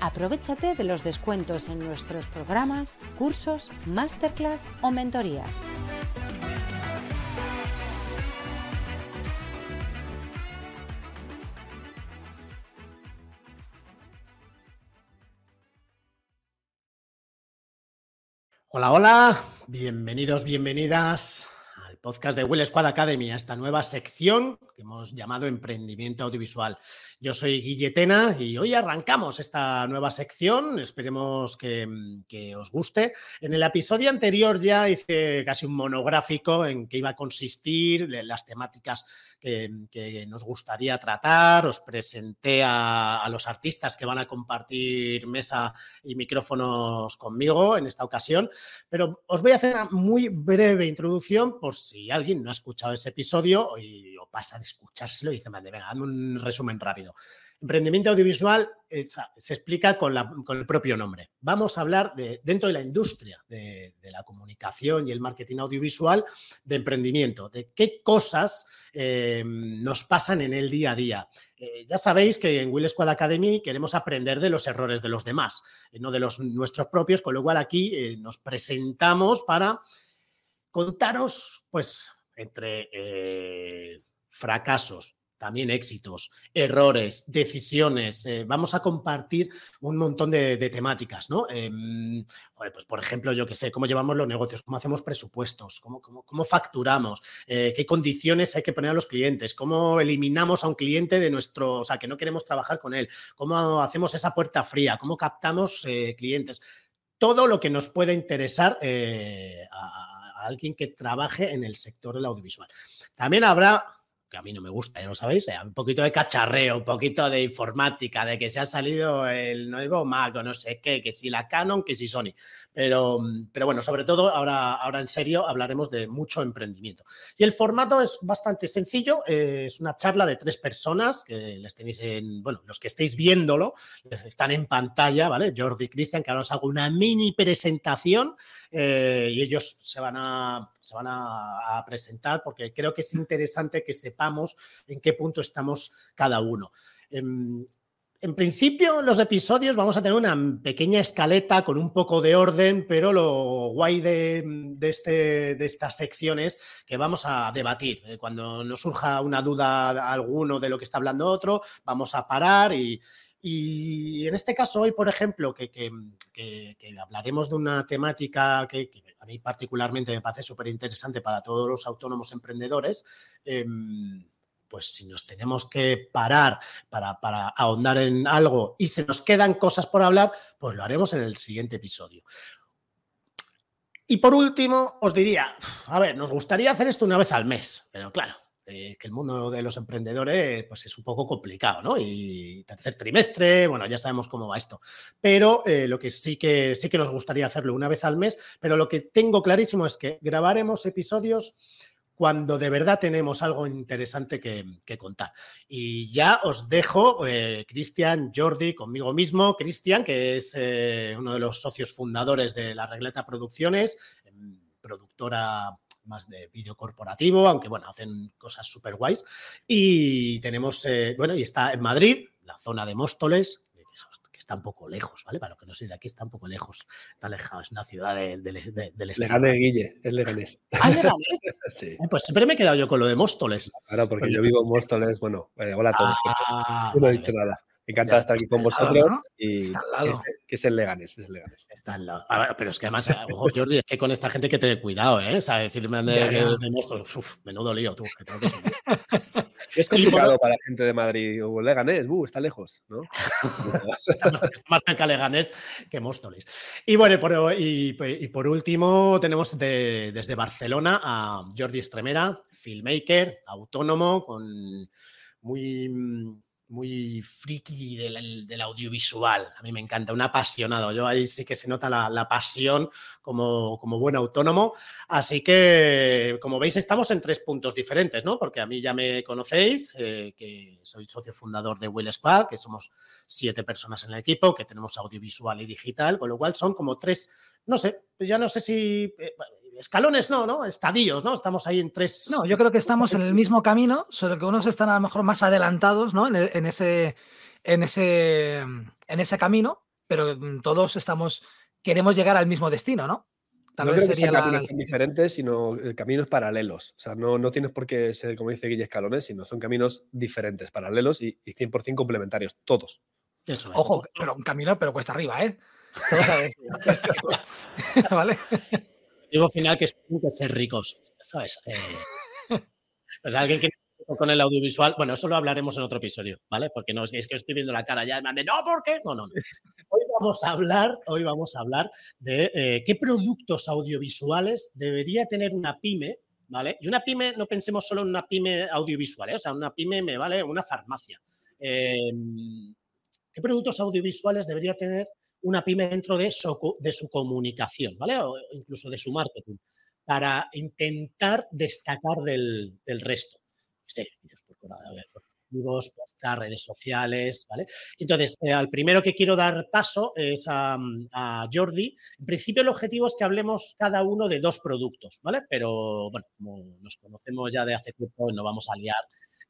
Aprovechate de los descuentos en nuestros programas, cursos, masterclass o mentorías. Hola, hola, bienvenidos, bienvenidas podcast de Will Squad Academy, esta nueva sección que hemos llamado Emprendimiento Audiovisual. Yo soy Guilletena y hoy arrancamos esta nueva sección. Esperemos que, os guste. En el episodio anterior ya hice casi un monográfico en que iba a consistir las temáticas que, nos gustaría tratar. Os presenté a, a, los artistas que van a compartir mesa y micrófonos conmigo en esta ocasión. Pero os voy a hacer una muy breve introducción por si alguien no ha escuchado ese episodio y o pasa de escuchárselo y dice, venga, dame un resumen rápido. Emprendimiento audiovisual se explica con, el propio nombre. Vamos a hablar de, dentro de la industria de, la comunicación y el marketing audiovisual de emprendimiento, de qué cosas eh, nos pasan en el día a día. Eh, ya sabéis que en Will Squad Academy queremos aprender de los errores de los demás, eh, no de los nuestros propios, con lo cual aquí nos presentamos para contaros, pues, entre fracasos, también éxitos, errores, decisiones. Eh, vamos a compartir un montón de, temáticas, ¿no? Em, pues por ejemplo, yo qué sé, cómo llevamos los negocios, cómo hacemos presupuestos, cómo, cómo, facturamos, eh, qué condiciones hay que poner a los clientes, cómo eliminamos a un cliente de nuestro, o sea, que no queremos trabajar con él, cómo hacemos esa puerta fría, cómo captamos eh, clientes. Todo lo que nos pueda interesar a alguien que trabaje en el sector del audiovisual. También habrá que a mí no me gusta, ya lo sabéis, eh, un poquito de cacharreo, un poquito de informática, de que se ha salido el nuevo Mac o no sé qué, que si la Canon, que si Sony. Pero, pero bueno, sobre todo ahora, ahora en serio hablaremos de mucho emprendimiento. Y el formato es bastante sencillo, eh, es una charla de tres personas que les tenéis en, bueno, los que estéis viéndolo, les están en pantalla, ¿vale? Jordi y Cristian, que ahora os hago una mini presentación eh, y ellos se van, a, se van a, presentar porque creo que es interesante que en qué punto estamos cada uno. Em, en principio, los episodios vamos a tener una pequeña escaleta con un poco de orden, pero lo guay de, este, de estas secciones que vamos a debatir. Eh, cuando nos surja una duda alguno de lo que está hablando otro, vamos a parar y, y en este caso hoy, por ejemplo, que, hablaremos de una temática que, a mí particularmente me parece súper interesante para todos los autónomos emprendedores, em, pues si nos tenemos que parar para, para, ahondar en algo y se nos quedan cosas por hablar, pues lo haremos en el siguiente episodio. Y por último, os diría, a ver, nos gustaría hacer esto una vez al mes, pero claro, eh, que el mundo de los emprendedores pues es un poco complicado, ¿no? Y tercer trimestre, bueno, ya sabemos cómo va esto. Pero eh, lo que sí que sí que nos gustaría hacerlo una vez al mes, pero lo que tengo clarísimo es que grabaremos episodios cuando de verdad tenemos algo interesante que, contar. Y ya os dejo, eh, Cristian, Jordi, conmigo mismo, Cristian, que es uno de los socios fundadores de La Regleta Producciones, em, productora más de vídeo corporativo, aunque bueno, hacen cosas súper guays. Y tenemos, eh, bueno, y está en Madrid, la zona de Móstoles, que está un poco lejos, ¿vale? Para los que no soy de aquí, está un poco lejos. Está alejado, es una ciudad del de, del estado. Leganés, Guille, es Leganés. ¿Ah, Leganés? sí. Pues siempre me he quedado yo con lo de Móstoles. Claro, porque yo vivo en Móstoles, bueno, eh, hola a todos. Ah, no he dicho nada. Encantado de estar aquí con vosotros. Y está al lado. Que es, el Leganes, es el Leganes. Está al lado. pero es que además, ojo, Jordi, es que con esta gente que te cuidado, ¿eh? O sea, decirme de, que de Móstoles, uf, menudo lío tú. Que tengo que es complicado para la gente de Madrid. O Leganés, uh, está lejos, ¿no? está más cerca Leganés que Móstoles. Y bueno, por, y, por último, tenemos desde Barcelona a Jordi Estremera, filmmaker, autónomo, con muy muy friki del, audiovisual. A mí me encanta, un apasionado. Yo ahí sí que se nota la, pasión como, como, buen autónomo. Así que, como veis, estamos en tres puntos diferentes, ¿no? Porque a mí ya me conocéis, eh, que soy socio fundador de Will Squad, que somos siete personas en el equipo, que tenemos audiovisual y digital, con lo cual son como tres, no sé, pues ya no sé si... Eh, escalones no, ¿no? Estadios, ¿no? Estamos ahí en tres. No, yo creo que estamos en el mismo camino, solo que unos están a lo mejor más adelantados, ¿no? En, e, ese, en, ese, en ese camino, pero mm, todos estamos, queremos llegar al mismo destino, ¿no? Tal vez sería la... caminos diferentes, sino eh, caminos paralelos. O sea, no, no tienes por qué ser, como dice Guille, escalones, sino son caminos diferentes, paralelos y, y 100% complementarios, todos. Eso es. Ojo, pero un camino, pero cuesta arriba, ¿eh? ¿Vale? Objetivo final que es ser ricos, ¿sabes? Eh, pues alguien que con el audiovisual, bueno, eso lo hablaremos en otro episodio, ¿vale? Porque no es que estoy viendo la cara ya, no, ¿por qué? No, no, no. Hoy vamos a hablar, hoy vamos a hablar de eh, qué productos audiovisuales debería tener una pyme, ¿vale? Y una pyme, no pensemos solo en una pyme audiovisual, ¿eh? o sea, una pyme me vale una farmacia. Em, ¿Qué productos audiovisuales debería tener una pyme dentro de su, comunicación, ¿vale? O incluso de su marketing, para intentar destacar del, resto. Sí, vídeos por redes sociales, ¿vale? Entonces, eh, al primero que quiero dar paso es a, a, Jordi. En principio, el objetivo es que hablemos cada uno de dos productos, ¿vale? Pero, bueno, como nos conocemos ya de hace tiempo, no vamos a liar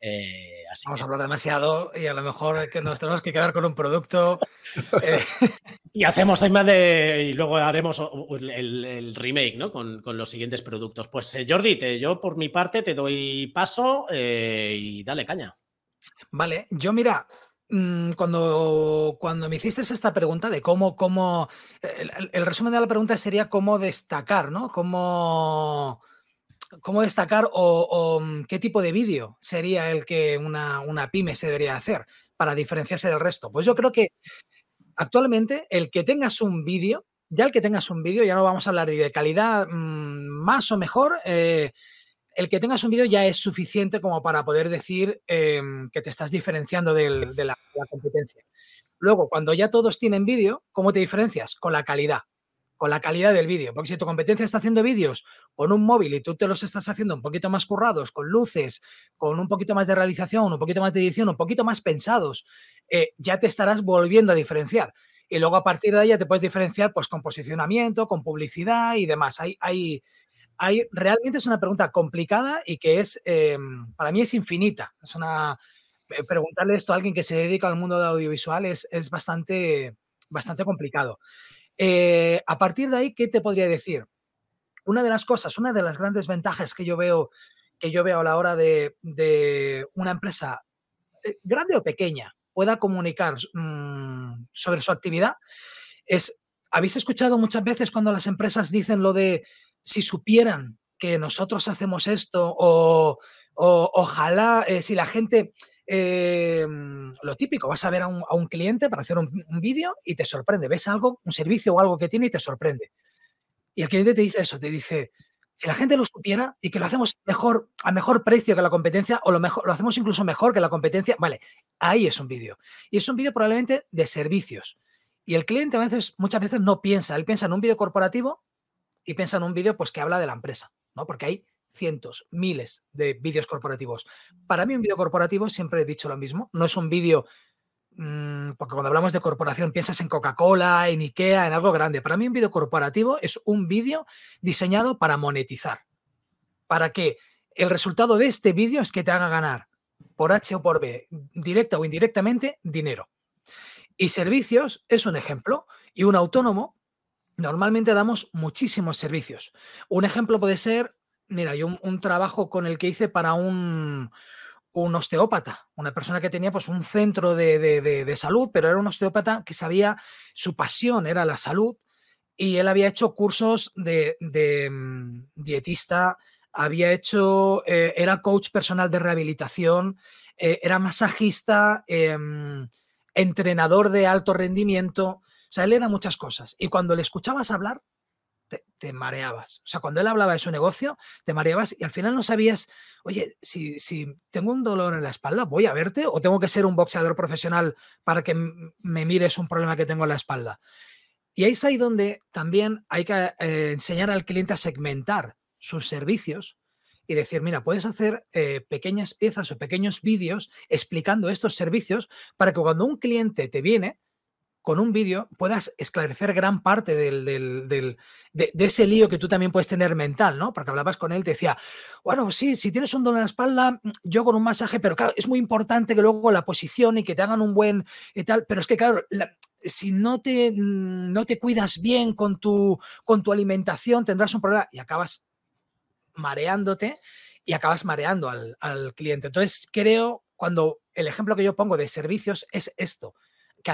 eh, Vamos a hablar demasiado y a lo mejor que nos tenemos que quedar con un producto. Eh. y hacemos más de. Y luego haremos el, remake, ¿no? Con, los siguientes productos. Pues eh, Jordi, te, yo por mi parte te doy paso y dale caña. Vale, yo mira, mm, cuando, cuando me hiciste esta pregunta de cómo, cómo. El, el resumen de la pregunta sería cómo destacar, ¿no? Cómo cómo destacar o, mm, qué tipo de vídeo sería el que una, pyme se debería hacer para diferenciarse del resto. Pues yo creo que actualmente el que tengas un vídeo, ya el que tengas un vídeo, ya no vamos a hablar de calidad mm, más o mejor, eh, el que tengas un vídeo ya es suficiente como para poder decir em, que te estás diferenciando de la competencia. Luego, cuando ya todos tienen vídeo, ¿cómo te diferencias? Con la calidad con la calidad del vídeo. Porque si tu competencia está haciendo vídeos con un móvil y tú te los estás haciendo un poquito más currados, con luces, con un poquito más de realización, un poquito más de edición, un poquito más pensados, eh, ya te estarás volviendo a diferenciar. Y luego a partir de ahí ya te puedes diferenciar pues, con posicionamiento, con publicidad y demás. Hay, hay, hay, realmente es una pregunta complicada y que es, em, para mí es infinita. Es una, eh, preguntarle esto a alguien que se dedica al mundo de audiovisual es, es bastante, bastante complicado. Eh, a partir de ahí, ¿qué te podría decir? Una de las cosas, una de las grandes ventajas que yo veo, que yo veo a la hora de, una empresa eh, grande o pequeña pueda comunicar mm, sobre su actividad es, habéis escuchado muchas veces cuando las empresas dicen lo de si supieran que nosotros hacemos esto o, ojalá eh, si la gente Em, lo típico, vas a ver a un, cliente para hacer un, vídeo y te sorprende. Ves algo, un servicio o algo que tiene y te sorprende. Y el cliente te dice eso, te dice, si la gente lo supiera y que lo hacemos mejor, a mejor precio que la competencia, o lo, mejor, lo hacemos incluso mejor que la competencia, vale, ahí es un vídeo. Y es un vídeo probablemente de servicios. Y el cliente a veces, muchas veces no piensa, él piensa en un vídeo corporativo y piensa en un vídeo pues que habla de la empresa, ¿no? Porque hay cientos, miles de vídeos corporativos. Para mí un vídeo corporativo, siempre he dicho lo mismo, no es un vídeo, mm, porque cuando hablamos de corporación piensas en Coca-Cola, en Ikea, en algo grande. Para mí un vídeo corporativo es un vídeo diseñado para monetizar, para que el resultado de este vídeo es que te haga ganar por H o por B, directa o indirectamente, dinero. Y servicios es un ejemplo. Y un autónomo, normalmente damos muchísimos servicios. Un ejemplo puede ser Mira, yo un, trabajo con el que hice para un, osteópata, una persona que tenía pues un centro de, salud, pero era un osteópata que sabía, su pasión era la salud y él había hecho cursos de, mm, dietista, había hecho, eh, era coach personal de rehabilitación, eh, era masajista, em, entrenador de alto rendimiento, o sea, él era muchas cosas. Y cuando le escuchabas hablar, te mareabas. O sea, cuando él hablaba de su negocio, te mareabas y al final no sabías, oye, si, si tengo un dolor en la espalda, ¿voy a verte o tengo que ser un boxeador profesional para que me mires un problema que tengo en la espalda? Y ahí es ahí donde también hay que eh, enseñar al cliente a segmentar sus servicios y decir, mira, puedes hacer eh, pequeñas piezas o pequeños vídeos explicando estos servicios para que cuando un cliente te viene, con un vídeo puedas esclarecer gran parte del, de, ese lío que tú también puedes tener mental, ¿no? Porque hablabas con él, te decía, bueno, sí, si tienes un dolor en la espalda, yo con un masaje, pero claro, es muy importante que luego la posición y que te hagan un buen y tal, pero es que claro, si no te, no te cuidas bien con tu, con tu alimentación, tendrás un problema y acabas mareándote y acabas mareando al, al cliente. Entonces, creo, cuando el ejemplo que yo pongo de servicios es esto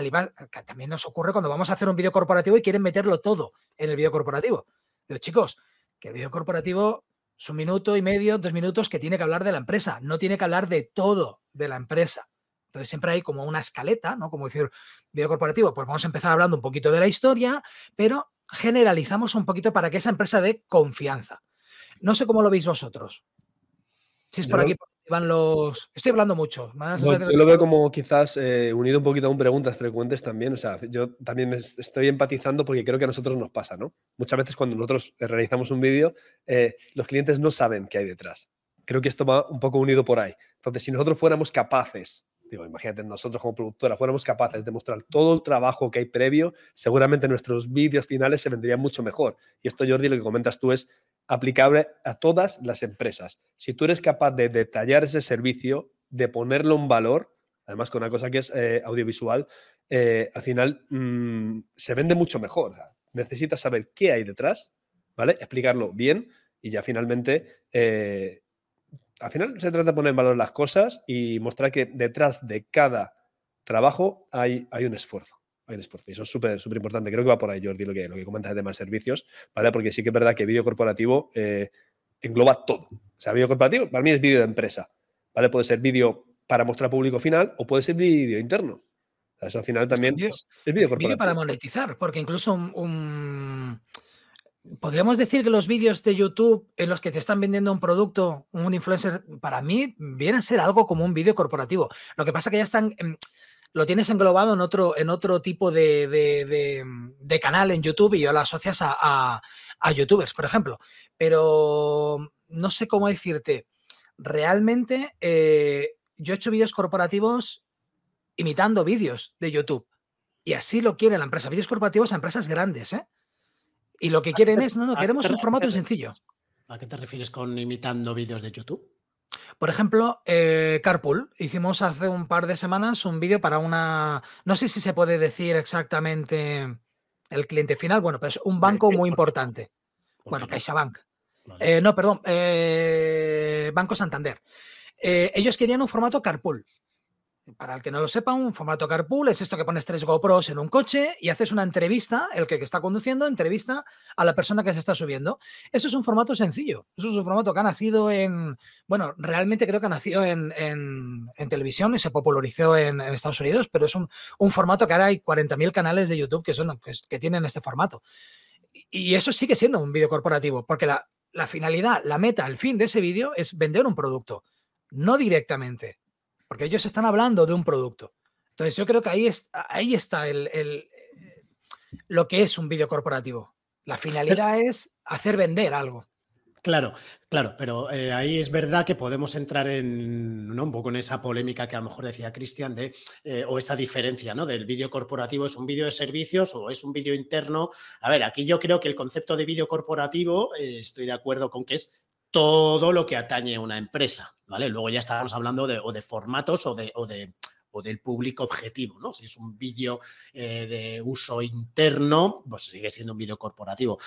que, también nos ocurre cuando vamos a hacer un vídeo corporativo y quieren meterlo todo en el vídeo corporativo. Digo, chicos, que el vídeo corporativo es un minuto y medio, dos minutos que tiene que hablar de la empresa, no tiene que hablar de todo de la empresa. Entonces siempre hay como una escaleta, ¿no? Como decir, vídeo corporativo, pues vamos a empezar hablando un poquito de la historia, pero generalizamos un poquito para que esa empresa dé confianza. No sé cómo lo veis vosotros. Si es por aquí, van los. Estoy hablando mucho. yo lo veo como quizás eh, unido un poquito a un preguntas frecuentes también. O sea, yo también estoy empatizando porque creo que a nosotros nos pasa, ¿no? Muchas veces cuando nosotros realizamos un vídeo, eh, los clientes no saben qué hay detrás. Creo que esto va un poco unido por ahí. Entonces, si nosotros fuéramos capaces digo, imagínate, nosotros como productora fuéramos capaces de mostrar todo el trabajo que hay previo, seguramente nuestros vídeos finales se vendrían mucho mejor. Y esto, Jordi, lo que comentas tú es aplicable a todas las empresas. Si tú eres capaz de detallar ese servicio, de ponerlo en valor, además con una cosa que es eh, audiovisual, eh, al final mm, se vende mucho mejor. necesitas saber qué hay detrás, ¿vale? Explicarlo bien y ya finalmente, eh, al final se trata de poner en valor las cosas y mostrar que detrás de cada trabajo hay, hay un esfuerzo hay un esfuerzo. Y eso es súper, súper importante. Creo que va por ahí, Jordi, lo que, lo que comentas de temas servicios, ¿vale? Porque sí que es verdad que vídeo corporativo eh, engloba todo. O sea, vídeo corporativo para mí es vídeo de empresa, ¿vale? Puede ser vídeo para mostrar público final o puede ser vídeo interno. eso al final también es, vídeo corporativo. para monetizar, porque incluso un, Podríamos decir que los vídeos de YouTube en los que te están vendiendo un producto, un influencer, para mí viene a ser algo como un vídeo corporativo. Lo que pasa es que ya están lo tienes englobado en otro, en otro tipo de, canal en YouTube y ya lo asocias a, youtubers, por ejemplo. Pero no sé cómo decirte, realmente eh, yo he hecho vídeos corporativos imitando vídeos de YouTube. Y así lo quiere la empresa. Vídeos corporativos a empresas grandes, ¿eh? Y lo que quieren es, no, no, queremos un formato sencillo. ¿A qué te refieres con imitando vídeos de YouTube? Por ejemplo, eh, Carpool. Hicimos hace un par de semanas un vídeo para una. No sé si se puede decir exactamente el cliente final. Bueno, pero es un banco muy importante. Bueno, CaixaBank. Eh, no, perdón. Eh, banco Santander. ellos querían un formato Carpool. Para el que no lo sepa, un formato carpool es esto que pones tres GoPros en un coche y haces una entrevista, el que está conduciendo entrevista a la persona que se está subiendo. Eso es un formato sencillo. Eso es un formato que ha nacido en, bueno, realmente creo que ha nacido en, televisión y se popularizó en, Estados Unidos, pero es un, formato que ahora hay 40.000 canales de YouTube que, son, que, tienen este formato. Y eso sigue siendo un vídeo corporativo, porque la, la finalidad, la meta, el fin de ese vídeo es vender un producto, no directamente porque ellos están hablando de un producto. Entonces yo creo que ahí, ahí está el, lo que es un vídeo corporativo. La finalidad es hacer vender algo. Claro, claro, pero eh, ahí es verdad que podemos entrar en un poco en esa polémica que a lo mejor decía Cristian, de, eh, o esa diferencia, ¿no? Del vídeo corporativo es un vídeo de servicios o es un vídeo interno. A ver, aquí yo creo que el concepto de vídeo corporativo, eh, estoy de acuerdo con que es todo lo que atañe a una empresa, ¿vale? Luego ya estábamos hablando de, o de formatos o, de, o, de, o del público objetivo, ¿no? Si es un vídeo eh, de uso interno, pues sigue siendo un vídeo corporativo.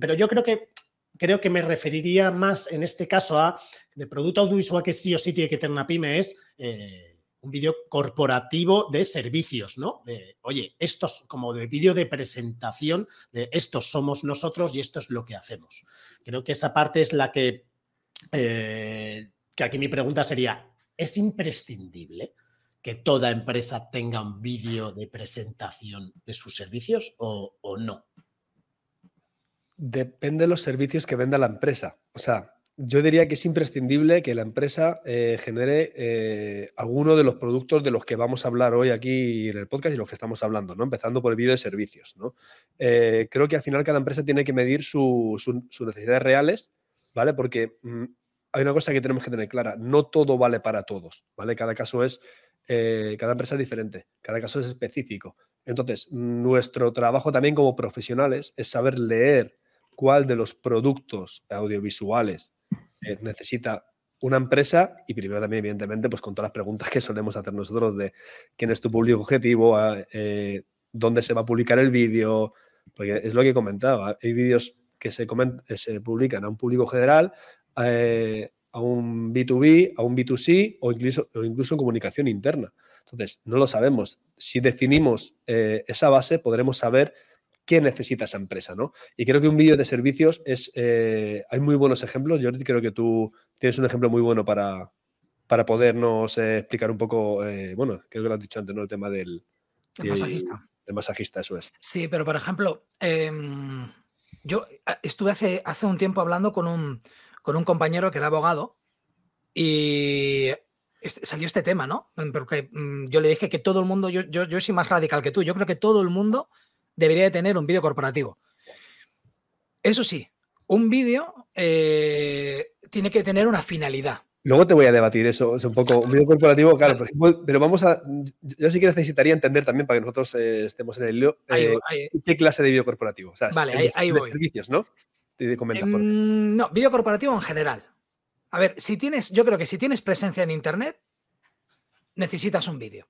Pero yo creo que creo que me referiría más en este caso a de producto audiovisual que sí o sí tiene que tener una pyme es eh, un vídeo corporativo de servicios, ¿no? De, oye, estos como de vídeo de presentación de estos somos nosotros y esto es lo que hacemos. Creo que esa parte es la que eh, que aquí mi pregunta sería, ¿es imprescindible que toda empresa tenga un vídeo de presentación de sus servicios o, no? Depende de los servicios que venda la empresa. O sea, yo diría que es imprescindible que la empresa eh, genere eh, alguno de los productos de los que vamos a hablar hoy aquí en el podcast y los que estamos hablando, ¿no? Empezando por el vídeo de servicios, ¿no? Creo que al final cada empresa tiene que medir sus necesidades reales, ¿vale? Porque mm, hay una cosa que tenemos que tener clara, no todo vale para todos, ¿vale? Cada caso es, cada empresa es diferente, cada caso es específico. Entonces, nuestro trabajo también como profesionales es saber leer cuál de los productos audiovisuales eh, necesita una empresa y primero también, evidentemente, pues con todas las preguntas que solemos hacer nosotros de quién es tu público objetivo, eh, dónde se va a publicar el vídeo, porque es lo que comentaba, hay vídeos que se, se publican a un público general, eh, a un B2B, a un B2C o incluso, o incluso en comunicación interna. Entonces, no lo sabemos. Si definimos esa base, podremos saber qué necesita esa empresa, ¿no? Y creo que un vídeo de servicios es, eh, hay muy buenos ejemplos. Jordi, creo que tú tienes un ejemplo muy bueno para, para podernos eh, explicar un poco, eh, bueno, creo que lo has dicho antes, ¿no? El tema del... El masajista. El masajista, eso es. Sí, pero por ejemplo, em, yo estuve hace, hace un tiempo hablando con un, con un compañero que era abogado y salió este tema, ¿no? Porque mm, yo le dije que todo el mundo, yo, yo, yo soy más radical que tú, yo creo que todo el mundo debería de tener un vídeo corporativo. Eso sí, un vídeo eh, tiene que tener una finalidad. Luego te voy a debatir eso, es un poco un vídeo corporativo, claro, pero vamos a, yo sí que necesitaría entender también para que nosotros eh, estemos en el lío, eh, qué clase de vídeo corporativo, vale, ahí, ahí de servicios, ¿no? Te em, no, vídeo corporativo en general. A ver, si tienes, yo creo que si tienes presencia en internet, necesitas un vídeo.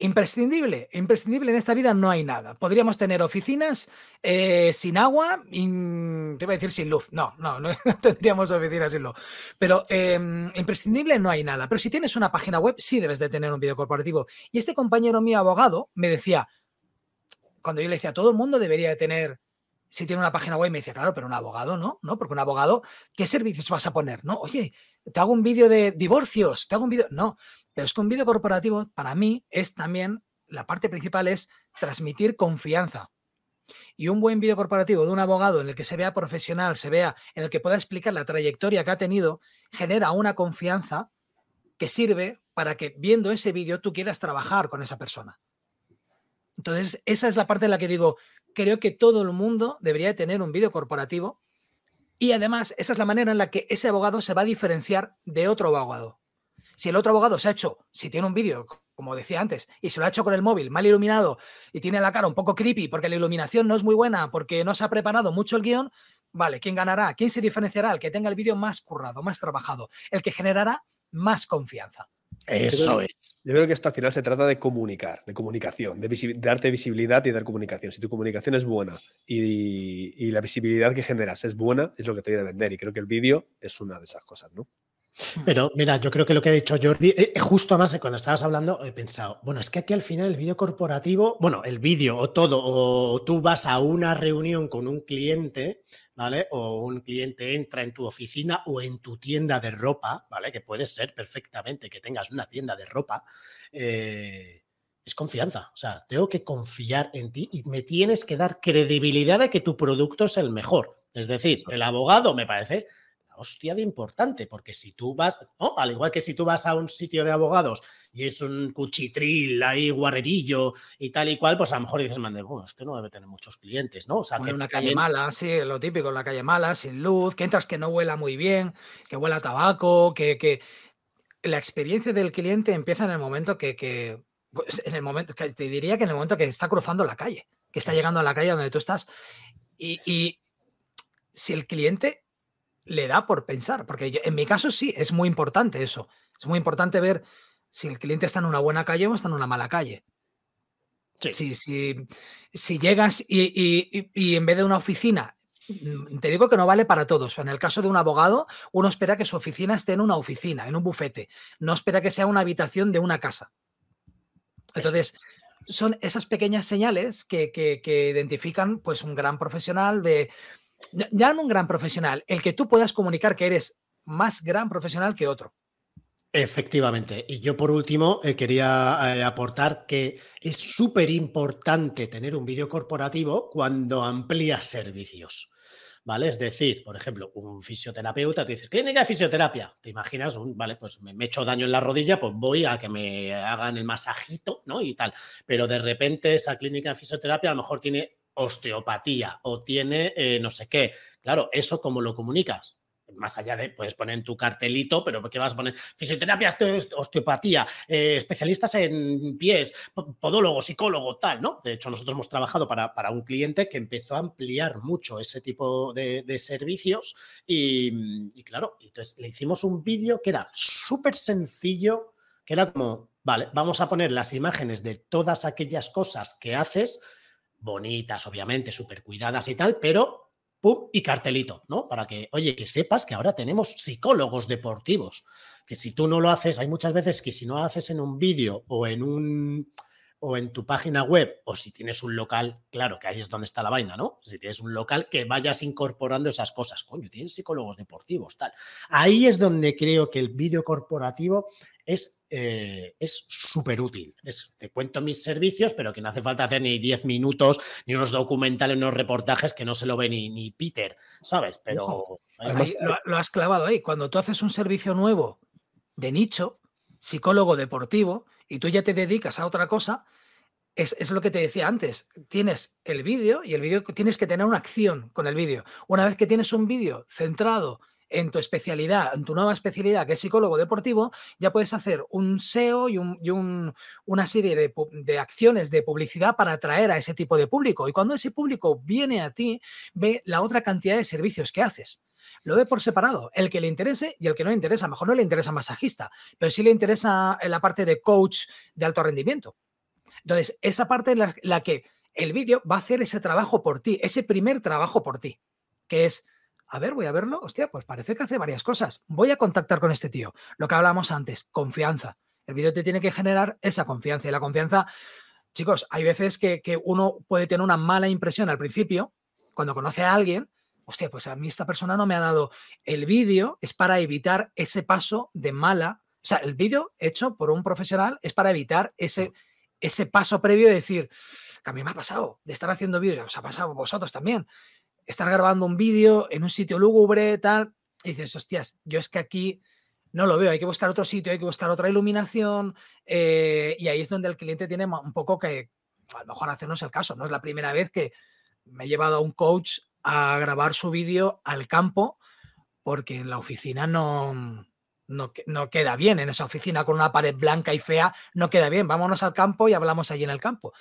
Imprescindible, imprescindible en esta vida no hay nada. Podríamos tener oficinas eh, sin agua, te iba a decir sin luz. No, no, no tendríamos oficinas sin luz. Pero em, imprescindible no hay nada. Pero si tienes una página web, sí debes de tener un vídeo corporativo. Y este compañero mío abogado me decía, cuando yo le decía, todo el mundo debería de tener si tiene una página web, me decía, claro, pero un abogado no, ¿no? Porque un abogado, ¿qué servicios vas a poner? No, oye, te hago un vídeo de divorcios, te hago un vídeo. No, pero es que un vídeo corporativo para mí es también, la parte principal es transmitir confianza. Y un buen vídeo corporativo de un abogado en el que se vea profesional, se vea, en el que pueda explicar la trayectoria que ha tenido, genera una confianza que sirve para que viendo ese vídeo tú quieras trabajar con esa persona. Entonces, esa es la parte en la que digo, creo que todo el mundo debería tener un vídeo corporativo y además esa es la manera en la que ese abogado se va a diferenciar de otro abogado. Si el otro abogado se ha hecho, si tiene un vídeo, como decía antes, y se lo ha hecho con el móvil mal iluminado y tiene la cara un poco creepy porque la iluminación no es muy buena, porque no se ha preparado mucho el guion, vale, ¿quién ganará? ¿Quién se diferenciará? El que tenga el vídeo más currado, más trabajado, el que generará más confianza. Eso es. Yo creo que esto al final se trata de comunicar, de comunicación, de, darte visibilidad y dar comunicación. Si tu comunicación es buena y, y, la visibilidad que generas es buena, es lo que te voy a vender. Y creo que el vídeo es una de esas cosas, ¿no? Pero mira, yo creo que lo que ha dicho Jordi, eh, eh, justo más cuando estabas hablando, he pensado, bueno, es que aquí al final el vídeo corporativo, bueno, el vídeo o todo, o tú vas a una reunión con un cliente, ¿vale? O un cliente entra en tu oficina o en tu tienda de ropa, ¿vale? Que puede ser perfectamente que tengas una tienda de ropa. Eh, es confianza. O sea, tengo que confiar en ti y me tienes que dar credibilidad de que tu producto es el mejor. Es decir, el abogado me parece hostia de importante, porque si tú vas, al igual que si tú vas a un sitio de abogados y es un cuchitril ahí, guarrerillo y tal y cual, pues a lo mejor dices, mande, bueno, este no debe tener muchos clientes, ¿no? O sea, que una calle mala, sí, lo típico, en la calle mala, sin luz, que entras que no huela muy bien, que huela a tabaco, que, que... la experiencia del cliente empieza en el momento que, que pues, en el momento, que te diría que en el momento que está cruzando la calle, que está llegando a la calle donde tú estás. Y, y si el cliente le da por pensar, porque en mi caso sí, es muy importante eso. Es muy importante ver si el cliente está en una buena calle o está en una mala calle. Si, si, llegas y, en vez de una oficina, mm, te digo que no vale para todos. En el caso de un abogado, uno espera que su oficina esté en una oficina, en un bufete. No espera que sea una habitación de una casa. Entonces, son esas pequeñas señales que, que identifican pues, un gran profesional de, ya un gran profesional, el que tú puedas comunicar que eres más gran profesional que otro. Efectivamente. Y yo por último eh, quería eh, aportar que es súper importante tener un vídeo corporativo cuando amplías servicios. ¿vale? Es decir, por ejemplo, un fisioterapeuta te dice, clínica de fisioterapia, te imaginas, vale, pues me, he hecho daño en la rodilla, pues voy a que me hagan el masajito, ¿no? Y tal, pero de repente esa clínica de fisioterapia a lo mejor tiene osteopatía o tiene eh, no sé qué. Claro, eso cómo lo comunicas más allá de, puedes poner tu cartelito, pero ¿qué vas a poner? Fisioterapia, osteopatía, eh, especialistas en pies, podólogo, psicólogo, tal, ¿no? De hecho, nosotros hemos trabajado para, un cliente que empezó a ampliar mucho ese tipo de, servicios y, claro, entonces le hicimos un vídeo que era súper sencillo, que era como, vale, vamos a poner las imágenes de todas aquellas cosas que haces, bonitas, obviamente, súper cuidadas y tal, pero y cartelito, ¿no? Para que, oye, que sepas que ahora tenemos psicólogos deportivos, que si tú no lo haces, hay muchas veces que si no lo haces en un vídeo o en un o en tu página web, o si tienes un local, claro, que ahí es donde está la vaina, ¿no? Si tienes un local, que vayas incorporando esas cosas. Coño, tienes psicólogos deportivos, tal. Ahí es donde creo que el vídeo corporativo es eh, súper útil. te cuento mis servicios, pero que no hace falta hacer ni 10 minutos, ni unos documentales, ni unos reportajes que no se lo ve ni, ni Peter, ¿sabes? Pero... lo, lo has clavado ahí. Cuando tú haces un servicio nuevo de nicho, psicólogo deportivo, y tú ya te dedicas a otra cosa, es, lo que te decía antes. Tienes el vídeo y el vídeo tienes que tener una acción con el vídeo. Una vez que tienes un vídeo centrado en tu especialidad, en tu nueva especialidad, que es psicólogo deportivo, ya puedes hacer un SEO y, una serie de, de, acciones de publicidad para atraer a ese tipo de público. Y cuando ese público viene a ti, ve la otra cantidad de servicios que haces lo ve por separado. El que le interese y el que no le interesa. mejor no le interesa masajista, pero sí le interesa la parte de coach de alto rendimiento. Entonces, esa parte es la, que el vídeo va a hacer ese trabajo por ti, ese primer trabajo por ti, que es, a ver, voy a verlo, hostia, pues parece que hace varias cosas. Voy a contactar con este tío. Lo que hablamos antes, confianza. El vídeo te tiene que generar esa confianza y la confianza, chicos, hay veces que, que uno puede tener una mala impresión al principio, cuando conoce a alguien, hostia, pues a mí esta persona no me ha dado el vídeo, es para evitar ese paso de mala. O sea, el vídeo hecho por un profesional es para evitar ese, ese paso previo de decir, que a mí me ha pasado, de estar haciendo vídeos, os ha pasado a vosotros también, estar grabando un vídeo en un sitio lúgubre, tal, y dices, hostias, yo es que aquí no lo veo, hay que buscar otro sitio, hay que buscar otra iluminación, eh, y ahí es donde el cliente tiene un poco que, a lo mejor hacernos el caso, no es la primera vez que me he llevado a un coach a grabar su vídeo al campo porque en la oficina no, no, no, queda bien. En esa oficina con una pared blanca y fea no queda bien. Vámonos al campo y hablamos allí en el campo.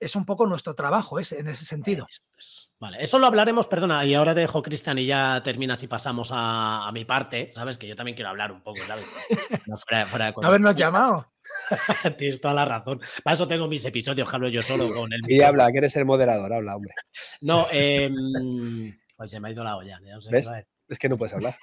Es un poco nuestro trabajo es, en ese sentido. Vale, eso lo hablaremos, perdona, y ahora te dejo, Cristian, y ya terminas y pasamos a, mi parte, ¿sabes? Que yo también quiero hablar un poco, ¿sabes? No fuera, Habernos llamado. Tienes toda la razón. Para eso tengo mis episodios, hablo yo solo con el. Y habla, que eres el moderador, habla, hombre. No, eh, pues se me ha ido la olla. Es que no puedes hablar.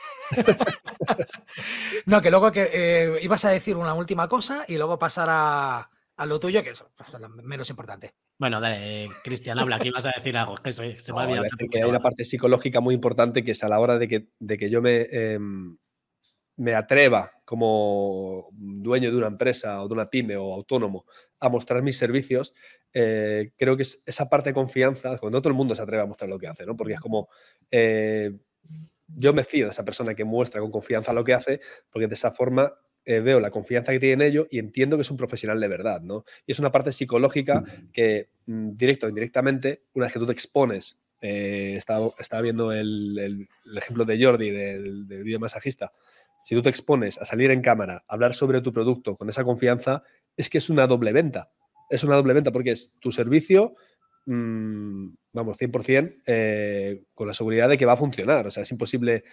no, que luego que eh, ibas a decir una última cosa y luego pasar a, lo tuyo, que es lo menos importante. Bueno, dale, Cristian, habla, que ibas a decir algo, que se, me ha olvidado. Que hay una parte psicológica muy importante que es a la hora de que, de que yo me, em, me atreva como dueño de una empresa o de una pyme o autónomo a mostrar mis servicios, eh, creo que es esa parte de confianza, cuando todo el mundo se atreve a mostrar lo que hace, ¿no? Porque es como, eh, yo me fío de esa persona que muestra con confianza lo que hace, porque de esa forma eh, veo la confianza que tiene en ello y entiendo que es un profesional de verdad, ¿no? Y es una parte psicológica que, mm, directo o indirectamente, una vez que tú te expones, estaba, estaba, viendo el, ejemplo de Jordi, del, del video masajista, si tú te expones a salir en cámara, a hablar sobre tu producto con esa confianza, es que es una doble venta. Es una doble venta porque es tu servicio, mm, vamos, 100%, eh, con la seguridad de que va a funcionar. O sea, es imposible.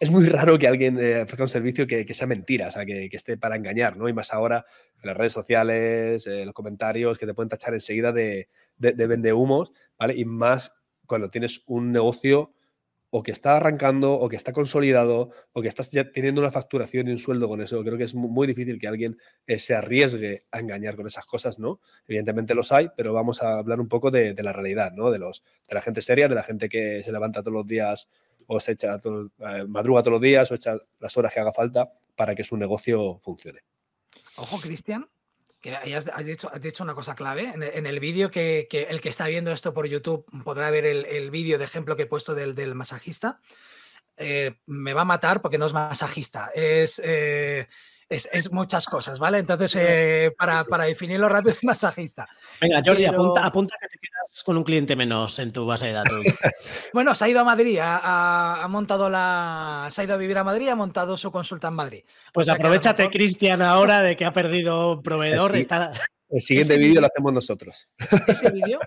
Es muy raro que alguien eh, ofrezca un servicio que, sea mentira, o sea, que, esté para engañar, ¿no? Y más ahora las redes sociales, eh, los comentarios que te pueden tachar enseguida de, de, de vende humos, ¿vale? Y más cuando tienes un negocio o que está arrancando, o que está consolidado, o que estás ya teniendo una facturación y un sueldo con eso. Creo que es muy difícil que alguien eh, se arriesgue a engañar con esas cosas, ¿no? Evidentemente los hay, pero vamos a hablar un poco de, la realidad, ¿no? De, los, de la gente seria, de la gente que se levanta todos los días o se echa eh, madruga todos los días o echa las horas que haga falta para que su negocio funcione. Ojo, Cristian, que has, dicho, has dicho una cosa clave. En, el vídeo que, el que está viendo esto por YouTube podrá ver el, vídeo de ejemplo que he puesto del, masajista. Eh, me va a matar porque no es masajista, es eh, es, muchas cosas, ¿vale? Entonces, eh, para, para, definirlo rápido, es masajista. Venga, Jordi, apunta, apunta, que te quedas con un cliente menos en tu base de datos. bueno, se ha ido a Madrid, ha, montado la. Se ha ido a vivir a Madrid, ha montado su consulta en Madrid. Pues aprovechate, Cristian, ahora de que ha perdido proveedor. El siguiente vídeo lo hacemos nosotros. Ese vídeo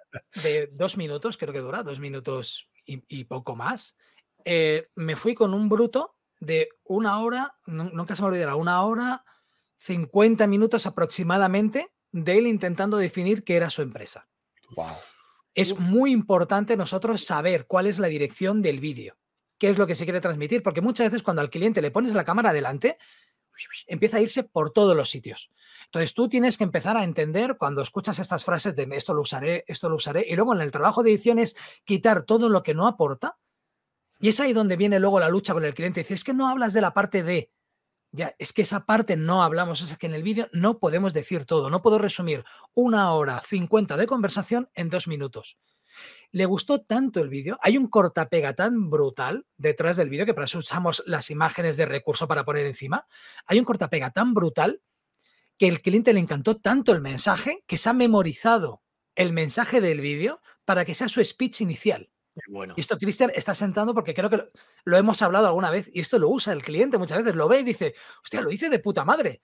de dos minutos, creo que dura, dos minutos y, poco más. Eh, me fui con un bruto de una hora, nunca se me olvidará, una hora, 50 minutos aproximadamente de él intentando definir qué era su empresa. Es muy importante nosotros saber cuál es la dirección del vídeo, qué es lo que se quiere transmitir, porque muchas veces cuando al cliente le pones la cámara adelante, empieza a irse por todos los sitios. Entonces tú tienes que empezar a entender cuando escuchas estas frases de esto lo usaré, esto lo usaré, y luego en el trabajo de edición es quitar todo lo que no aporta y es ahí donde viene luego la lucha con el cliente. Dice, es que no hablas de la parte de. Ya, es que esa parte no hablamos, es que en el vídeo no podemos decir todo, no puedo resumir una hora 50 de conversación en dos minutos. Le gustó tanto el vídeo, hay un cortapega tan brutal detrás del vídeo, que para eso usamos las imágenes de recurso para poner encima, hay un cortapega tan brutal que el cliente le encantó tanto el mensaje que se ha memorizado el mensaje del vídeo para que sea su speech inicial. Y esto, Cristian, está sentando porque creo que lo, hemos hablado alguna vez y esto lo usa el cliente muchas veces, lo ve y dice, hostia, lo hice de puta madre.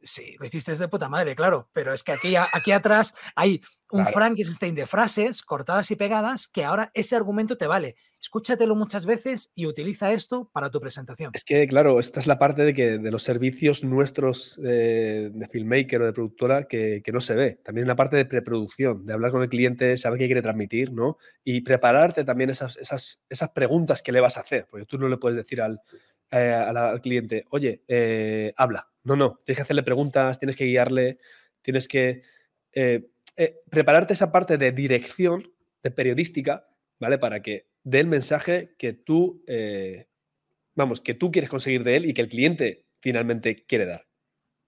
Sí, lo hiciste de puta madre, claro, pero es que aquí, aquí atrás hay un Frankenstein de frases cortadas y pegadas que ahora ese argumento te vale. Escúchatelo muchas veces y utiliza esto para tu presentación. Es que, claro, esta es la parte de, que, de los servicios nuestros eh, de filmmaker o de productora que, que, no se ve. También la parte de preproducción, de hablar con el cliente, saber qué quiere transmitir, ¿no? Y prepararte también esas, esas, esas preguntas que le vas a hacer, porque tú no le puedes decir al, eh, al cliente, oye, eh, habla. No, no, tienes que hacerle preguntas, tienes que guiarle, tienes que prepararte esa parte de dirección, de periodística, ¿vale? Para que dé el mensaje que tú, vamos, que tú quieres conseguir de él y que el cliente finalmente quiere dar.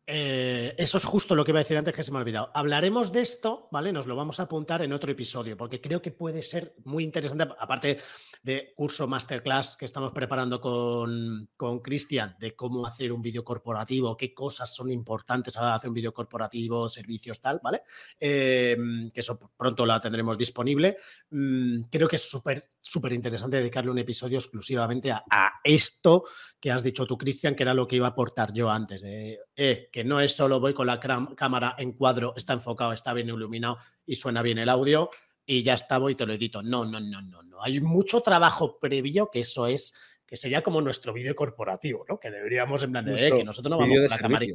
Eh, eso es justo lo que iba a decir antes que se me ha olvidado. Hablaremos de esto, ¿vale? Nos lo vamos a apuntar en otro episodio, porque creo que puede ser muy interesante, aparte de curso masterclass que estamos preparando con Cristian, de cómo hacer un vídeo corporativo, qué cosas son importantes a hacer un vídeo corporativo, servicios, tal, ¿vale? Em, que eso pronto la tendremos disponible. Mm, creo que es súper, súper interesante dedicarle un episodio exclusivamente a, esto que has dicho tú, Cristian, que era lo que iba a aportar yo antes, de, eh, que no es solo voy con la cámara en cuadro, está enfocado, está bien iluminado y suena bien el audio y ya está, voy y te lo edito. No, no, no, no, no. Hay mucho trabajo previo que eso es, que sería como nuestro vídeo corporativo, ¿no? Que deberíamos en plan de, eh, que nosotros no vamos con la cámara.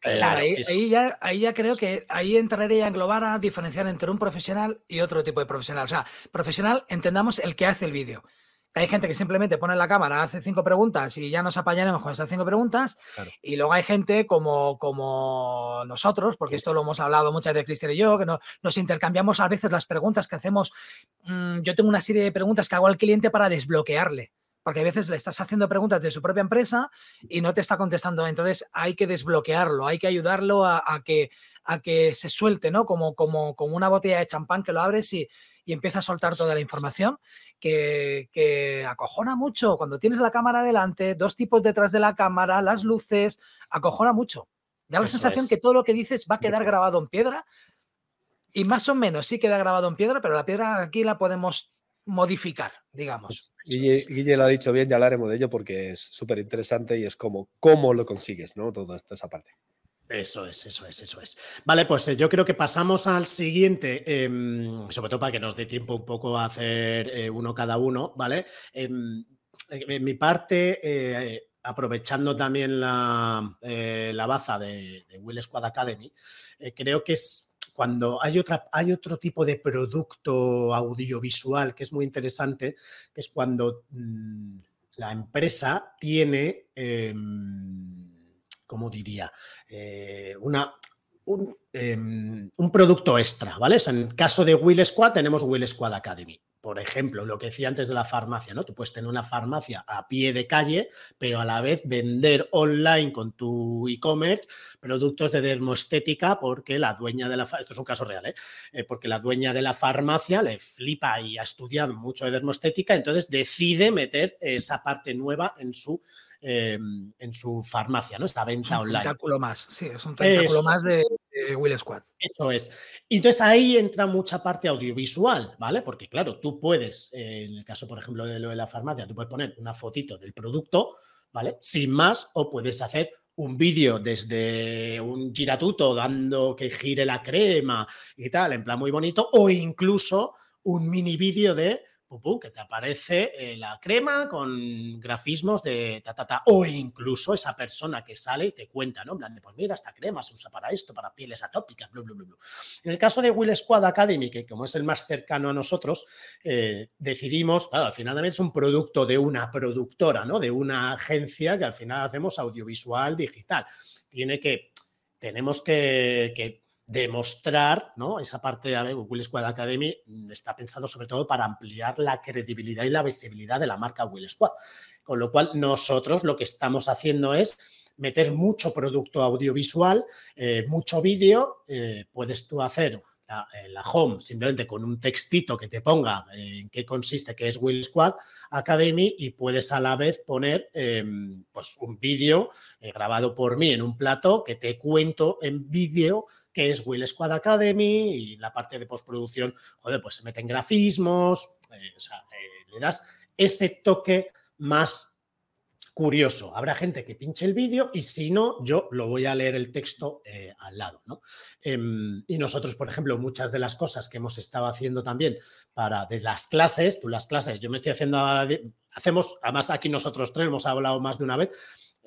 Claro, ahí, ya, ahí ya creo que ahí entraría a englobar a diferenciar entre un profesional y otro tipo de profesional. O sea, profesional, entendamos el que hace el vídeo. Hay gente que simplemente pone la cámara, hace cinco preguntas y ya nos apañaremos con esas cinco preguntas. Y luego hay gente como, como nosotros, porque esto lo hemos hablado muchas veces Cristian y yo, que nos intercambiamos a veces las preguntas que hacemos. Mm, yo tengo una serie de preguntas que hago al cliente para desbloquearle porque a veces le estás haciendo preguntas de su propia empresa y no te está contestando. Entonces hay que desbloquearlo, hay que ayudarlo a, que, a que se suelte, ¿no? Como, como, como una botella de champán que lo abres y, y empieza a soltar toda la información que, acojona mucho. Cuando tienes la cámara delante, dos tipos detrás de la cámara, las luces, acojona mucho. Da la sensación que todo lo que dices va a quedar grabado en piedra y más o menos sí queda grabado en piedra, pero la piedra aquí la podemos modificar, digamos. Guille, Guille, lo ha dicho bien, ya hablaremos de ello porque es súper interesante y es como cómo lo consigues, ¿no? Toda esa parte. Eso es, eso es, eso es. Vale, pues eh, yo creo que pasamos al siguiente, em, sobre todo para que nos dé tiempo un poco a hacer eh, uno cada uno, ¿vale? Em, en mi parte, eh, aprovechando también la, la baza de, Will Squad Academy, creo que es cuando hay, otra, hay otro tipo de producto audiovisual que es muy interesante, que es cuando mm, la empresa tiene em, ¿cómo diría? Eh, una, em, un, producto extra, ¿vale? en caso de Will Squad tenemos Will Squad Academy. por ejemplo, lo que decía antes de la farmacia, ¿no? Tú puedes tener una farmacia a pie de calle, pero a la vez vender online con tu e-commerce productos de dermoestética porque la dueña de la esto es un caso real, ¿eh? ¿eh? porque la dueña de la farmacia le flipa y ha estudiado mucho de dermoestética, entonces decide meter esa parte nueva en su em, en su farmacia, ¿no? Esta venta online. Un tentáculo más, sí, es un tentáculo más de, Will Squad. Eso es. Y entonces ahí entra mucha parte audiovisual, ¿vale? Porque claro, tú puedes, eh, en el caso, por ejemplo, de lo de la farmacia, tú puedes poner una fotito del producto, ¿vale? Sin más, o puedes hacer un vídeo desde un giratuto dando que gire la crema y tal, en plan muy bonito, o incluso un mini vídeo de que te aparece eh, la crema con grafismos de ta, ta, ta, o incluso esa persona que sale y te cuenta, ¿no? En plan de, pues mira, esta crema se usa para esto, para pieles atópicas, bla, bla, bla, En el caso de Will Squad Academy, que como es el más cercano a nosotros, eh, decidimos, claro, al final también es un producto de una productora, ¿no? De una agencia que al final hacemos audiovisual digital. Tiene que, tenemos que, que demostrar, ¿no? Esa parte de Will Squad Academy mm, está pensado sobre todo para ampliar la credibilidad y la visibilidad de la marca Will Squad. Con lo cual, nosotros lo que estamos haciendo es meter mucho producto audiovisual, eh, mucho vídeo. Eh, puedes tú hacer la, home simplemente con un textito que te ponga en qué consiste, que es Will Squad Academy y puedes a la vez poner em, pues un vídeo eh, grabado por mí en un plato que te cuento en vídeo que es Will Squad Academy y la parte de postproducción, joder, pues se meten grafismos, eh, o sea, eh, le das ese toque más curioso. Habrá gente que pinche el vídeo y si no, yo lo voy a leer el texto eh, al lado. ¿no? Em, y nosotros, por ejemplo, muchas de las cosas que hemos estado haciendo también para de las clases, tú las clases, yo me estoy haciendo, hacemos, además aquí nosotros tres hemos hablado más de una vez,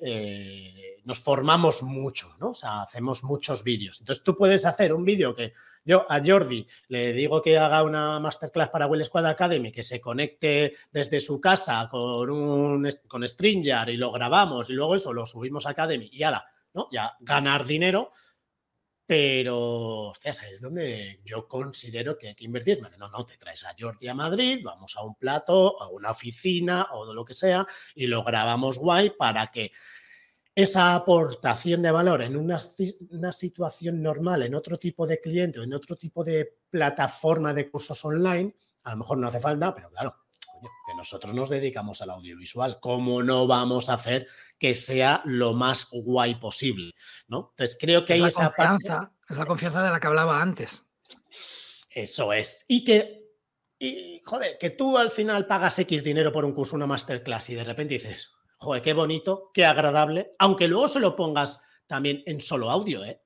eh, nos formamos mucho, ¿no? O sea, hacemos muchos vídeos. Entonces tú puedes hacer un vídeo que yo a Jordi le digo que haga una masterclass para Will Squad Academy, que se conecte desde su casa con, un, con Stringer y lo grabamos y luego eso lo subimos a Academy y ahora, ¿no? Ya ganar dinero. Pero, ¿sabes dónde yo considero que hay que invertir? No, no, te traes a Jordi a Madrid, vamos a un plato, a una oficina o lo que sea y lo grabamos guay para que esa aportación de valor en una, situación normal, en otro tipo de cliente o en otro tipo de plataforma de cursos online, a lo mejor no hace falta, pero claro, que nosotros nos dedicamos al audiovisual, ¿cómo no vamos a hacer que sea lo más guay posible? ¿no? Entonces creo que es hay esa confianza, Es la confianza de la que hablaba antes. Eso es. Y que, y, joder, que tú al final pagas X dinero por un curso, una masterclass y de repente dices, joder, qué bonito, qué agradable, aunque luego se lo pongas también en solo audio, ¿eh?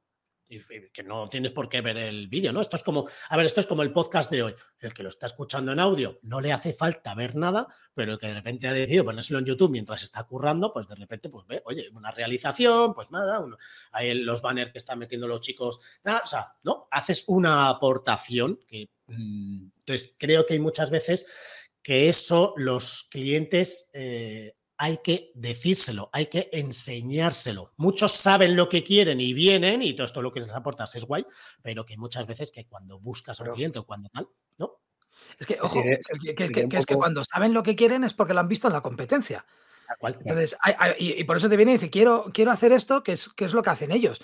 Que no tienes por qué ver el vídeo, ¿no? Esto es como, a ver, esto es como el podcast de hoy. El que lo está escuchando en audio no le hace falta ver nada, pero el que de repente ha decidido ponérselo en YouTube mientras está currando, pues de repente, pues ve, oye, una realización, pues nada, uno, hay los banners que están metiendo los chicos, nada, o sea, ¿no? Haces una aportación mm, entonces, creo que hay muchas veces que eso los clientes eh, hay que decírselo, hay que enseñárselo. Muchos saben lo que quieren y vienen y todo esto lo que les aportas es guay, pero que muchas veces que cuando buscas a un cliente o cuando tal, ¿no? Es que, ojo, que, es que cuando saben lo que quieren es porque lo han visto en la competencia. Entonces, y, por eso te viene y dice, quiero, quiero hacer esto, que es, que es lo que hacen ellos.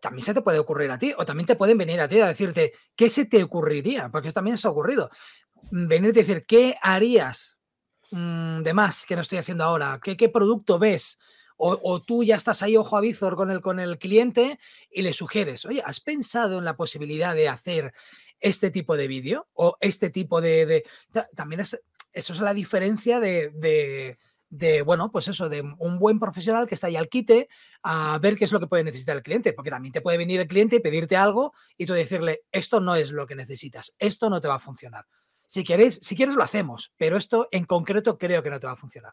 También se te puede ocurrir a ti, o también te pueden venir a ti a decirte, ¿qué se te ocurriría? Porque eso también se ha ocurrido. Venirte a decir, ¿qué harías Mm, de más que no estoy haciendo ahora? ¿Qué, qué producto ves? O, tú ya estás ahí ojo a visor con el, con el cliente y le sugieres, oye, ¿has pensado en la posibilidad de hacer este tipo de vídeo? O este tipo de... También es, eso es la diferencia de, de, bueno, pues eso, de un buen profesional que está ahí al quite a ver qué es lo que puede necesitar el cliente, porque también te puede venir el cliente y pedirte algo y tú decirle, esto no es lo que necesitas, esto no te va a funcionar. Si queréis, si quieres lo hacemos, pero esto en concreto creo que no te va a funcionar.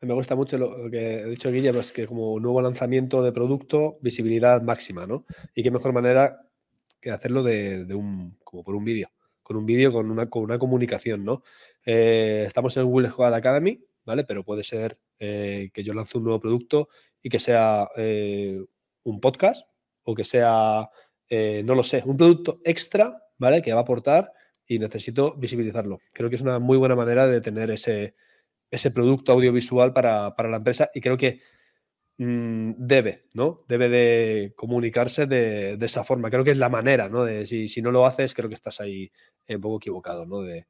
Me gusta mucho lo que ha dicho Guille, pues que como nuevo lanzamiento de producto, visibilidad máxima, ¿no? Y qué mejor manera que hacerlo de, un, como por un vídeo, con un vídeo, con una, con una comunicación, ¿no? Eh, estamos en Will Squad Academy, ¿vale? Pero puede ser eh, que yo lance un nuevo producto y que sea eh, un podcast o que sea, no lo sé, un producto extra, ¿vale? Que va a aportar y necesito visibilizarlo. Creo que es una muy buena manera de tener ese, ese producto audiovisual para, para la empresa y creo que mm, debe, ¿no? Debe de comunicarse de, de, esa forma. Creo que es la manera, ¿no? Si, si no lo haces, creo que estás ahí un poco equivocado, ¿no? De,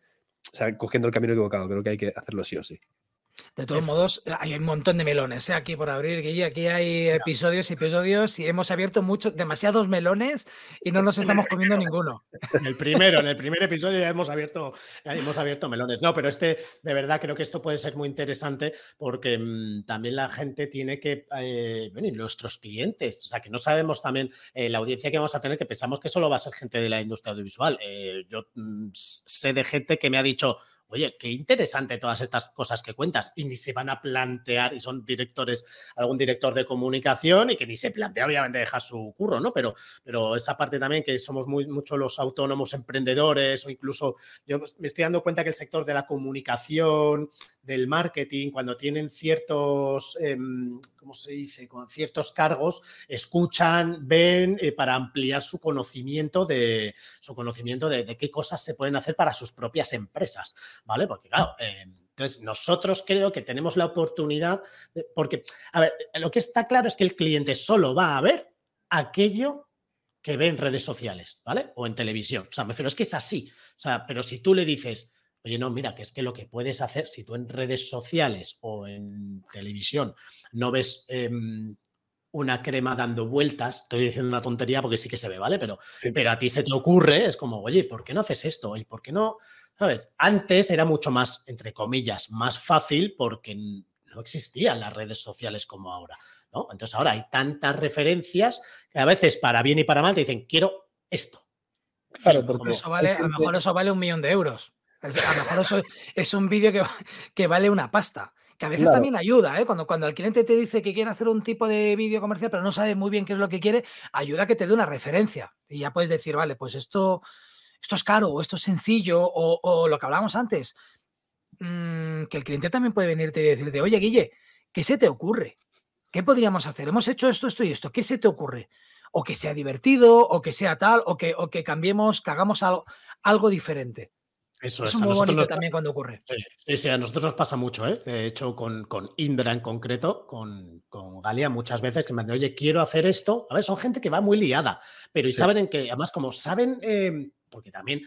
o sea, cogiendo el camino equivocado. Creo que hay que hacerlo sí o sí. De todos modos, hay un montón de melones ¿eh? aquí por abrir, Guille. Aquí hay episodios y episodios y hemos abierto muchos, demasiados melones y no nos estamos comiendo ninguno. En el primero, en el primer episodio ya hemos abierto, hemos abierto melones. No, pero este, de verdad, creo que esto puede ser muy interesante porque mmm, también la gente tiene que, eh, bueno, y nuestros clientes, o sea, que no sabemos también eh, la audiencia que vamos a tener, que pensamos que solo va a ser gente de la industria audiovisual. Eh, yo mmm, sé de gente que me ha dicho, oye, qué interesante todas estas cosas que cuentas y ni se van a plantear, y son directores, algún director de comunicación y que ni se plantea obviamente dejar su curro, ¿no? Pero, pero esa parte también que somos muy mucho los autónomos emprendedores o incluso yo me estoy dando cuenta que el sector de la comunicación, del marketing, cuando tienen ciertos, eh, ¿cómo se dice?, con ciertos cargos, escuchan, ven eh, para ampliar su conocimiento de su conocimiento de, qué cosas se pueden hacer para sus propias empresas, ¿vale? Porque claro, eh, entonces, nosotros creo que tenemos la oportunidad, de, porque, a ver, lo que está claro es que el cliente solo va a ver aquello que ve en redes sociales, ¿vale? O en televisión. O sea, me refiero, es que es así. O sea, pero si tú le dices, Oye, no, mira, que es que lo que puedes hacer, si tú en redes sociales o en televisión no ves eh, una crema dando vueltas, estoy diciendo una tontería porque sí que se ve, ¿vale? Pero, sí. pero a ti se te ocurre, es como, oye, ¿por qué no haces esto? ¿Y por qué no? ¿Sabes? Antes era mucho más, entre comillas, más fácil porque no existían las redes sociales como ahora, ¿no? Entonces ahora hay tantas referencias que a veces para bien y para mal te dicen, quiero esto. Claro, porque eso vale, a lo mejor eso vale un millón de euros. A lo mejor eso es un vídeo que, que, vale una pasta. Que a veces claro. también ayuda, ¿eh? Cuando, cuando el cliente te dice que quiere hacer un tipo de vídeo comercial, pero no sabe muy bien qué es lo que quiere, ayuda a que te dé una referencia. Y ya puedes decir, vale, pues esto, esto es caro, o esto es sencillo, o, o lo que hablábamos antes. Mmm, que el cliente también puede venirte y decirte, oye, Guille, ¿qué se te ocurre? ¿Qué podríamos hacer? Hemos hecho esto, esto y esto. ¿Qué se te ocurre? O que sea divertido, o que sea tal, o que, o que cambiemos, que hagamos algo, algo diferente. Eso es, es. muy bonito nos... también cuando ocurre. Sí, sí, a nosotros nos pasa mucho, ¿eh? De hecho, con, con Indra en concreto, con, con, Galia, muchas veces que me dicen, oye, quiero hacer esto. A ver, son gente que va muy liada, pero y sí. saben en que, además, como saben, eh, porque también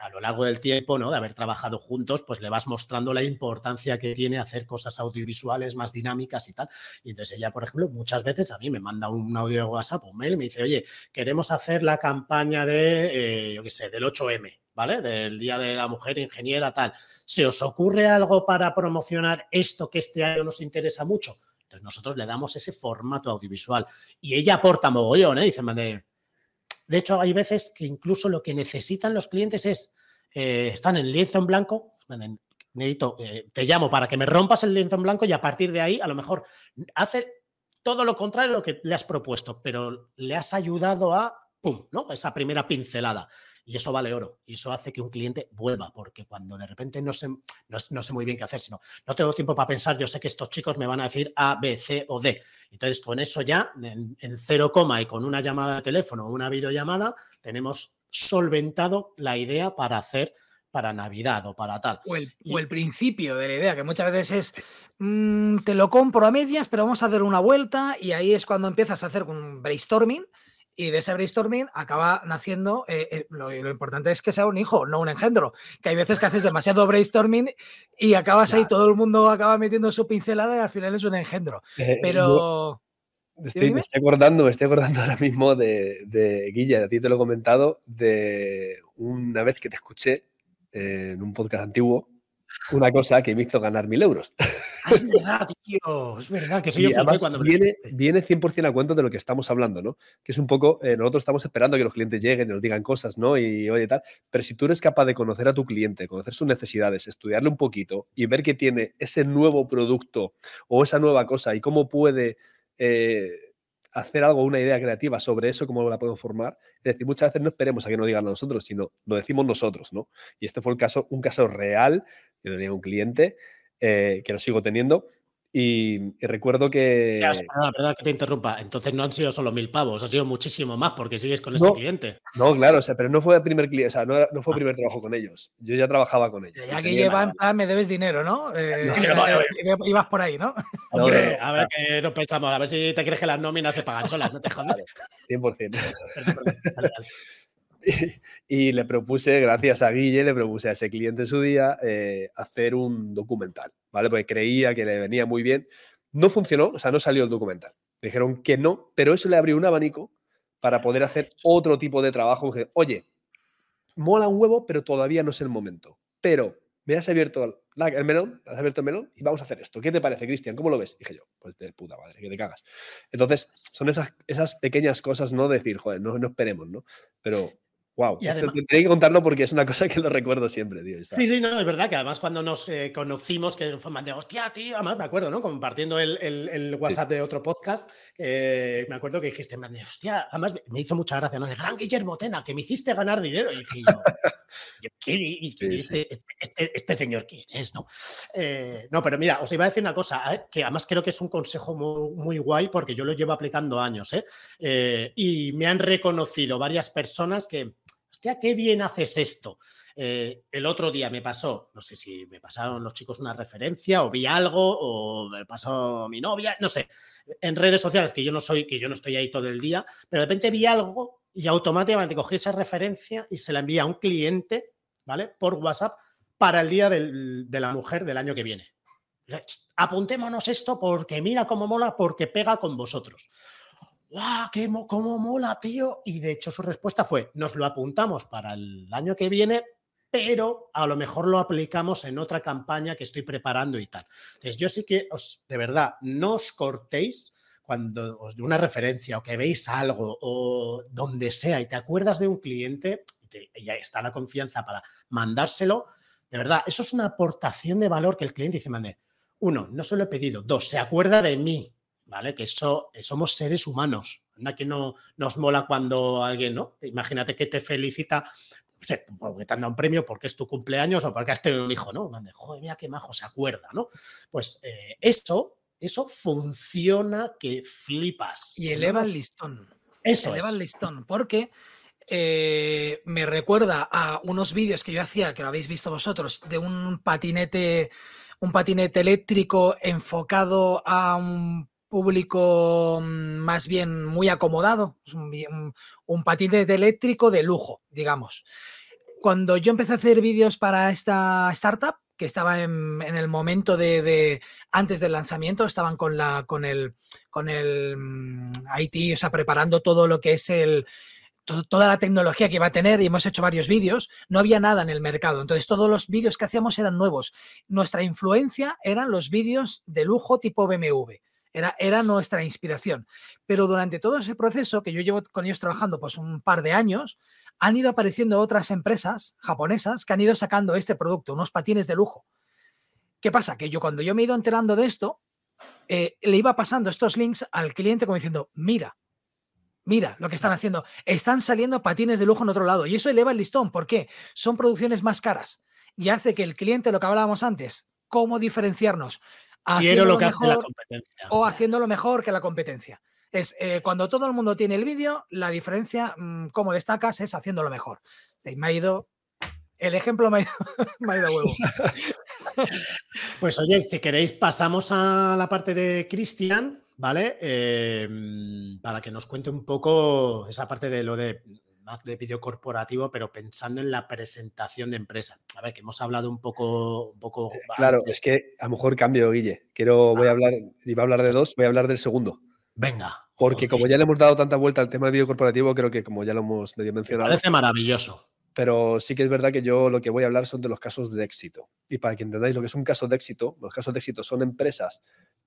a lo largo del tiempo, ¿no? De haber trabajado juntos, pues le vas mostrando la importancia que tiene hacer cosas audiovisuales más dinámicas y tal. Y entonces ella, por ejemplo, muchas veces a mí me manda un audio de WhatsApp o un mail me dice, oye, queremos hacer la campaña de, eh, qué sé, del 8M. ¿vale? Del Día de la Mujer Ingeniera, tal. ¿Se os ocurre algo para promocionar esto que este año nos interesa mucho? Entonces nosotros le damos ese formato audiovisual y ella aporta mogollón, ¿eh? Dice, de, hecho, hay veces que incluso lo que necesitan los clientes es, eh, están en lienzo en blanco, necesito, eh, te llamo para que me rompas el lienzo en blanco y a partir de ahí a lo mejor hace todo lo contrario a lo que le has propuesto, pero le has ayudado a, pum, ¿no? Esa primera pincelada. Y eso vale oro. Y eso hace que un cliente vuelva, porque cuando de repente no sé, no, no, sé muy bien qué hacer, sino no tengo tiempo para pensar, yo sé que estos chicos me van a decir A, B, C o D. Entonces, con eso ya, en, en cero coma y con una llamada de teléfono o una videollamada, tenemos solventado la idea para hacer para Navidad o para tal. O el, y, o el, principio de la idea, que muchas veces es, mmm, te lo compro a medias, pero vamos a dar una vuelta y ahí es cuando empiezas a hacer un brainstorming y de ese brainstorming acaba naciendo, eh, eh, lo, lo, importante es que sea un hijo, no un engendro, que hay veces que haces demasiado brainstorming y acabas claro. ahí, todo el mundo acaba metiendo su pincelada y al final es un engendro. Eh, Pero... Estoy, me estoy acordando, me estoy acordando ahora mismo de, de Guille, a ti te lo he comentado, de una vez que te escuché en un podcast antiguo, una cosa que me hizo ganar mil euros. Ah, es verdad, tío, es verdad, que soy y yo cuando viene, viene 100% a cuento de lo que estamos hablando, ¿no? Que es un poco, eh, nosotros estamos esperando que los clientes lleguen y nos digan cosas, ¿no? Y oye, tal, pero si tú eres capaz de conocer a tu cliente, conocer sus necesidades, estudiarle un poquito y ver que tiene ese nuevo producto o esa nueva cosa y cómo puede... Eh, hacer algo, una idea creativa sobre eso, cómo la podemos formar. Es decir, muchas veces no esperemos a que nos digan a nosotros, sino lo decimos nosotros, ¿no? Y este fue el caso, un caso real. Yo tenía un cliente eh, que lo sigo teniendo Y, recuerdo que. La verdad que te interrumpa. Entonces no han sido solo mil pavos, han sido muchísimo más porque sigues con ese cliente. No, claro, o sea, pero no fue el primer cliente, o sea, no, fue el primer trabajo con ellos. Yo ya trabajaba con ellos. Ya que llevan, me debes dinero, ¿no? Eh, ibas por ahí, ¿no? Hombre, a ver que nos pensamos, a ver si te crees que las nóminas se pagan solas, no te jodas. 100%. y, le propuse, gracias a Guille, le propuse a ese cliente en su día eh, hacer un documental, ¿vale? Porque creía que le venía muy bien. No funcionó, o sea, no salió el documental. Me dijeron que no, pero eso le abrió un abanico para poder hacer otro tipo de trabajo. Oye, mola un huevo, pero todavía no es el momento. Pero me has abierto el melón, has abierto el melón y vamos a hacer esto. ¿Qué te parece, Cristian? ¿Cómo lo ves? Dije yo, pues de puta madre, que te cagas. Entonces, son esas, esas pequeñas cosas, ¿no? Decir, joder, no, no esperemos, ¿no? Pero Wow, y además, que contarlo porque es una cosa que lo recuerdo siempre, tío. Sí, sí, no, es verdad que además cuando nos eh, conocimos, que fue más de hostia, tío, además me acuerdo, ¿no? Compartiendo el, el, WhatsApp de otro podcast, me acuerdo que dijiste, man, de, hostia, además me hizo mucha gracia, ¿no? De gran Guillermo Tena, que me hiciste ganar dinero. Y dije yo, ¿qué? Este, este, este, este, señor quién es, no? Eh, no, pero mira, os iba a decir una cosa, ¿eh? que además creo que es un consejo muy, muy, guay porque yo lo llevo aplicando años, ¿eh? Y me han reconocido varias personas que hostia, qué bien haces esto. Eh, el otro día me pasó, no sé si me pasaron los chicos una referencia o vi algo o me pasó mi novia, no sé, en redes sociales que yo no soy, que yo no estoy ahí todo el día, pero de repente vi algo y automáticamente cogí esa referencia y se la envié a un cliente, ¿vale? Por WhatsApp para el día de la mujer del año que viene. Apuntémonos esto porque mira cómo mola, porque pega con vosotros. ¡Guau! Qué ¡Cómo mola, tío! Y de hecho su respuesta fue, nos lo apuntamos para el año que viene, pero a lo mejor lo aplicamos en otra campaña que estoy preparando y tal. Entonces yo sí que os, de verdad, no os cortéis cuando os doy una referencia o que veis algo o donde sea y te acuerdas de un cliente y, ahí está la confianza para mandárselo, de verdad, eso es una aportación de valor que el cliente dice, mande, uno, no se lo he pedido, dos, se acuerda de mí, ¿vale? Que eso, eh, somos seres humanos. Anda que no nos mola cuando alguien, ¿no? Imagínate que te felicita, porque te han dado un premio porque es tu cumpleaños o porque has tenido un hijo, ¿no? Joder, mira qué majo se acuerda, ¿no? Pues eh, eso, eso funciona que flipas. Y eleva el listón. Eso eleva el listón, porque eh, me recuerda a unos vídeos que yo hacía, que lo habéis visto vosotros, de un patinete, un patinete eléctrico enfocado a un público mm, más bien muy acomodado, un, un patinete eléctrico de lujo, digamos. Cuando yo empecé a hacer vídeos para esta startup, que estaba en, el momento de, antes del lanzamiento, estaban con la con el con el mm, IT, o sea, preparando todo lo que es el toda la tecnología que iba a tener y hemos hecho varios vídeos, no había nada en el mercado. Entonces todos los vídeos que hacíamos eran nuevos. Nuestra influencia eran los vídeos de lujo tipo BMW. Era, nuestra inspiración. Pero durante todo ese proceso, que yo llevo con ellos trabajando pues un par de años, han ido apareciendo otras empresas japonesas que han ido sacando este producto, unos patines de lujo. ¿Qué pasa? Que yo cuando yo me he ido enterando de esto, eh, le iba pasando estos links al cliente como diciendo, mira, mira lo que están haciendo, están saliendo patines de lujo en otro lado y eso eleva el listón. ¿Por qué? Son producciones más caras y hace que el cliente, lo que hablábamos antes, cómo diferenciarnos, Quiero lo que hace la competencia. O haciéndolo mejor que la competencia. Es eh, cuando todo el mundo tiene el vídeo, la diferencia, mm, como destacas, es haciéndolo mejor. Me ha ido. El ejemplo me ha ido, me ha ido huevo. Pues oye, si queréis, pasamos a la parte de Cristian, ¿vale? Em, para que nos cuente un poco esa parte de lo de más de vídeo corporativo, pero pensando en la presentación de empresa. A ver, que hemos hablado un poco. Un poco eh, claro, es que a lo mejor cambio, Guille. Quiero, voy a ah. hablar, iba a hablar de dos, voy a hablar del segundo. Venga. Porque como ya le hemos dado tanta vuelta al tema del vídeo corporativo, creo que como ya lo hemos medio mencionado. Me parece maravilloso. Pero sí que es verdad que yo lo que voy a hablar son de los casos de éxito. Y para que entendáis lo que es un caso de éxito, los casos de éxito son empresas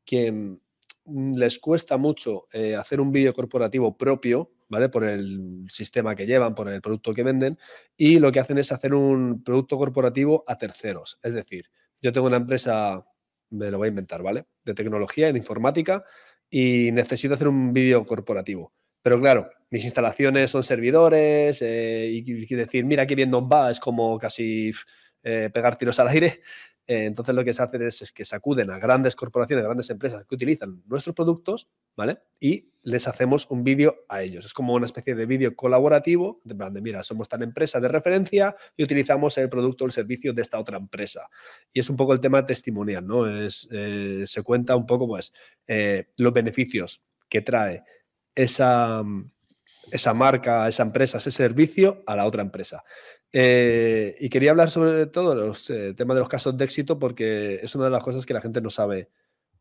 que mm, les cuesta mucho eh, hacer un vídeo corporativo propio, ¿vale? Por el sistema que llevan, por el producto que venden, y lo que hacen es hacer un producto corporativo a terceros. Es decir, yo tengo una empresa, me lo voy a inventar, ¿vale? De tecnología, de informática, y necesito hacer un vídeo corporativo. Pero claro, mis instalaciones son servidores, eh, y, decir, mira qué bien nos va, es como casi eh, pegar tiros al aire. Eh, entonces lo que se hace es, que se acuden a grandes corporaciones, grandes empresas que utilizan nuestros productos, ¿vale? Y les hacemos un vídeo a ellos. Es como una especie de vídeo colaborativo, de de, mira, somos tan empresa de referencia y utilizamos el producto o el servicio de esta otra empresa. Y es un poco el tema testimonial, ¿no? Es, eh, se cuenta un poco, pues, eh, los beneficios que trae esa marca, esa empresa, ese servicio a la otra empresa. Eh, y quería hablar sobre todo los eh, temas de los casos de éxito porque es una de las cosas que la gente no sabe.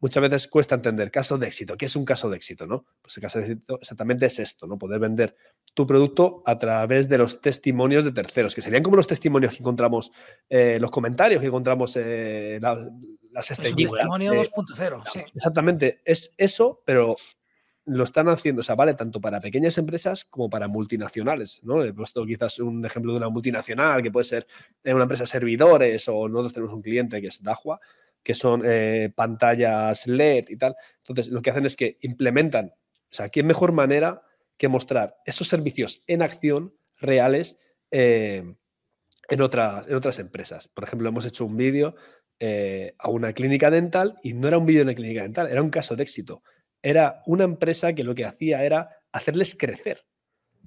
Muchas veces cuesta entender casos de éxito. ¿Qué es un caso de éxito? ¿no? Pues el caso de éxito exactamente es esto, ¿no? Poder vender tu producto a través de los testimonios de terceros, que serían como los testimonios que encontramos, eh, los comentarios que encontramos, las estrellitas. Testimonio 2.0, sí. Exactamente, es eso, pero lo están haciendo, o sea, vale tanto para pequeñas empresas como para multinacionales, ¿no? He puesto quizás un ejemplo de una multinacional que puede ser una empresa servidores o nosotros tenemos un cliente que es Dahua, que son eh, pantallas LED y tal. Entonces, lo que hacen es que implementan, o sea, ¿qué mejor manera que mostrar esos servicios en acción reales eh, en, otras, en otras empresas? Por ejemplo, hemos hecho un vídeo eh, a una clínica dental y no era un vídeo en una clínica dental, era un caso de éxito era una empresa que lo que hacía era hacerles crecer.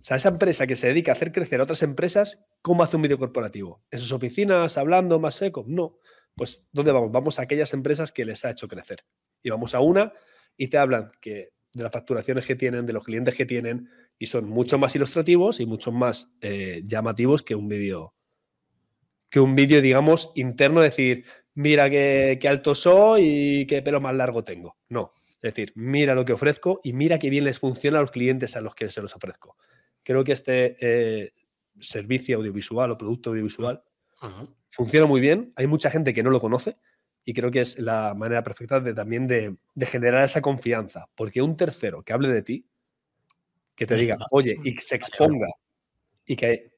O sea, esa empresa que se dedica a hacer crecer a otras empresas, ¿cómo hace un vídeo corporativo? ¿En sus oficinas, hablando más seco? No. Pues, ¿dónde vamos? Vamos a aquellas empresas que les ha hecho crecer. Y vamos a una y te hablan que de las facturaciones que tienen, de los clientes que tienen, y son mucho más ilustrativos y mucho más eh, llamativos que un vídeo, que un vídeo, digamos, interno, decir, mira qué, qué alto soy y qué pelo más largo tengo. No, es decir, mira lo que ofrezco y mira qué bien les funciona a los clientes a los que se los ofrezco. Creo que este eh, servicio audiovisual o producto audiovisual funciona muy bien. Hay mucha gente que no lo conoce y creo que es la manera perfecta de también de, generar esa confianza. Porque un tercero que hable de ti, que te diga, oye, y se exponga y que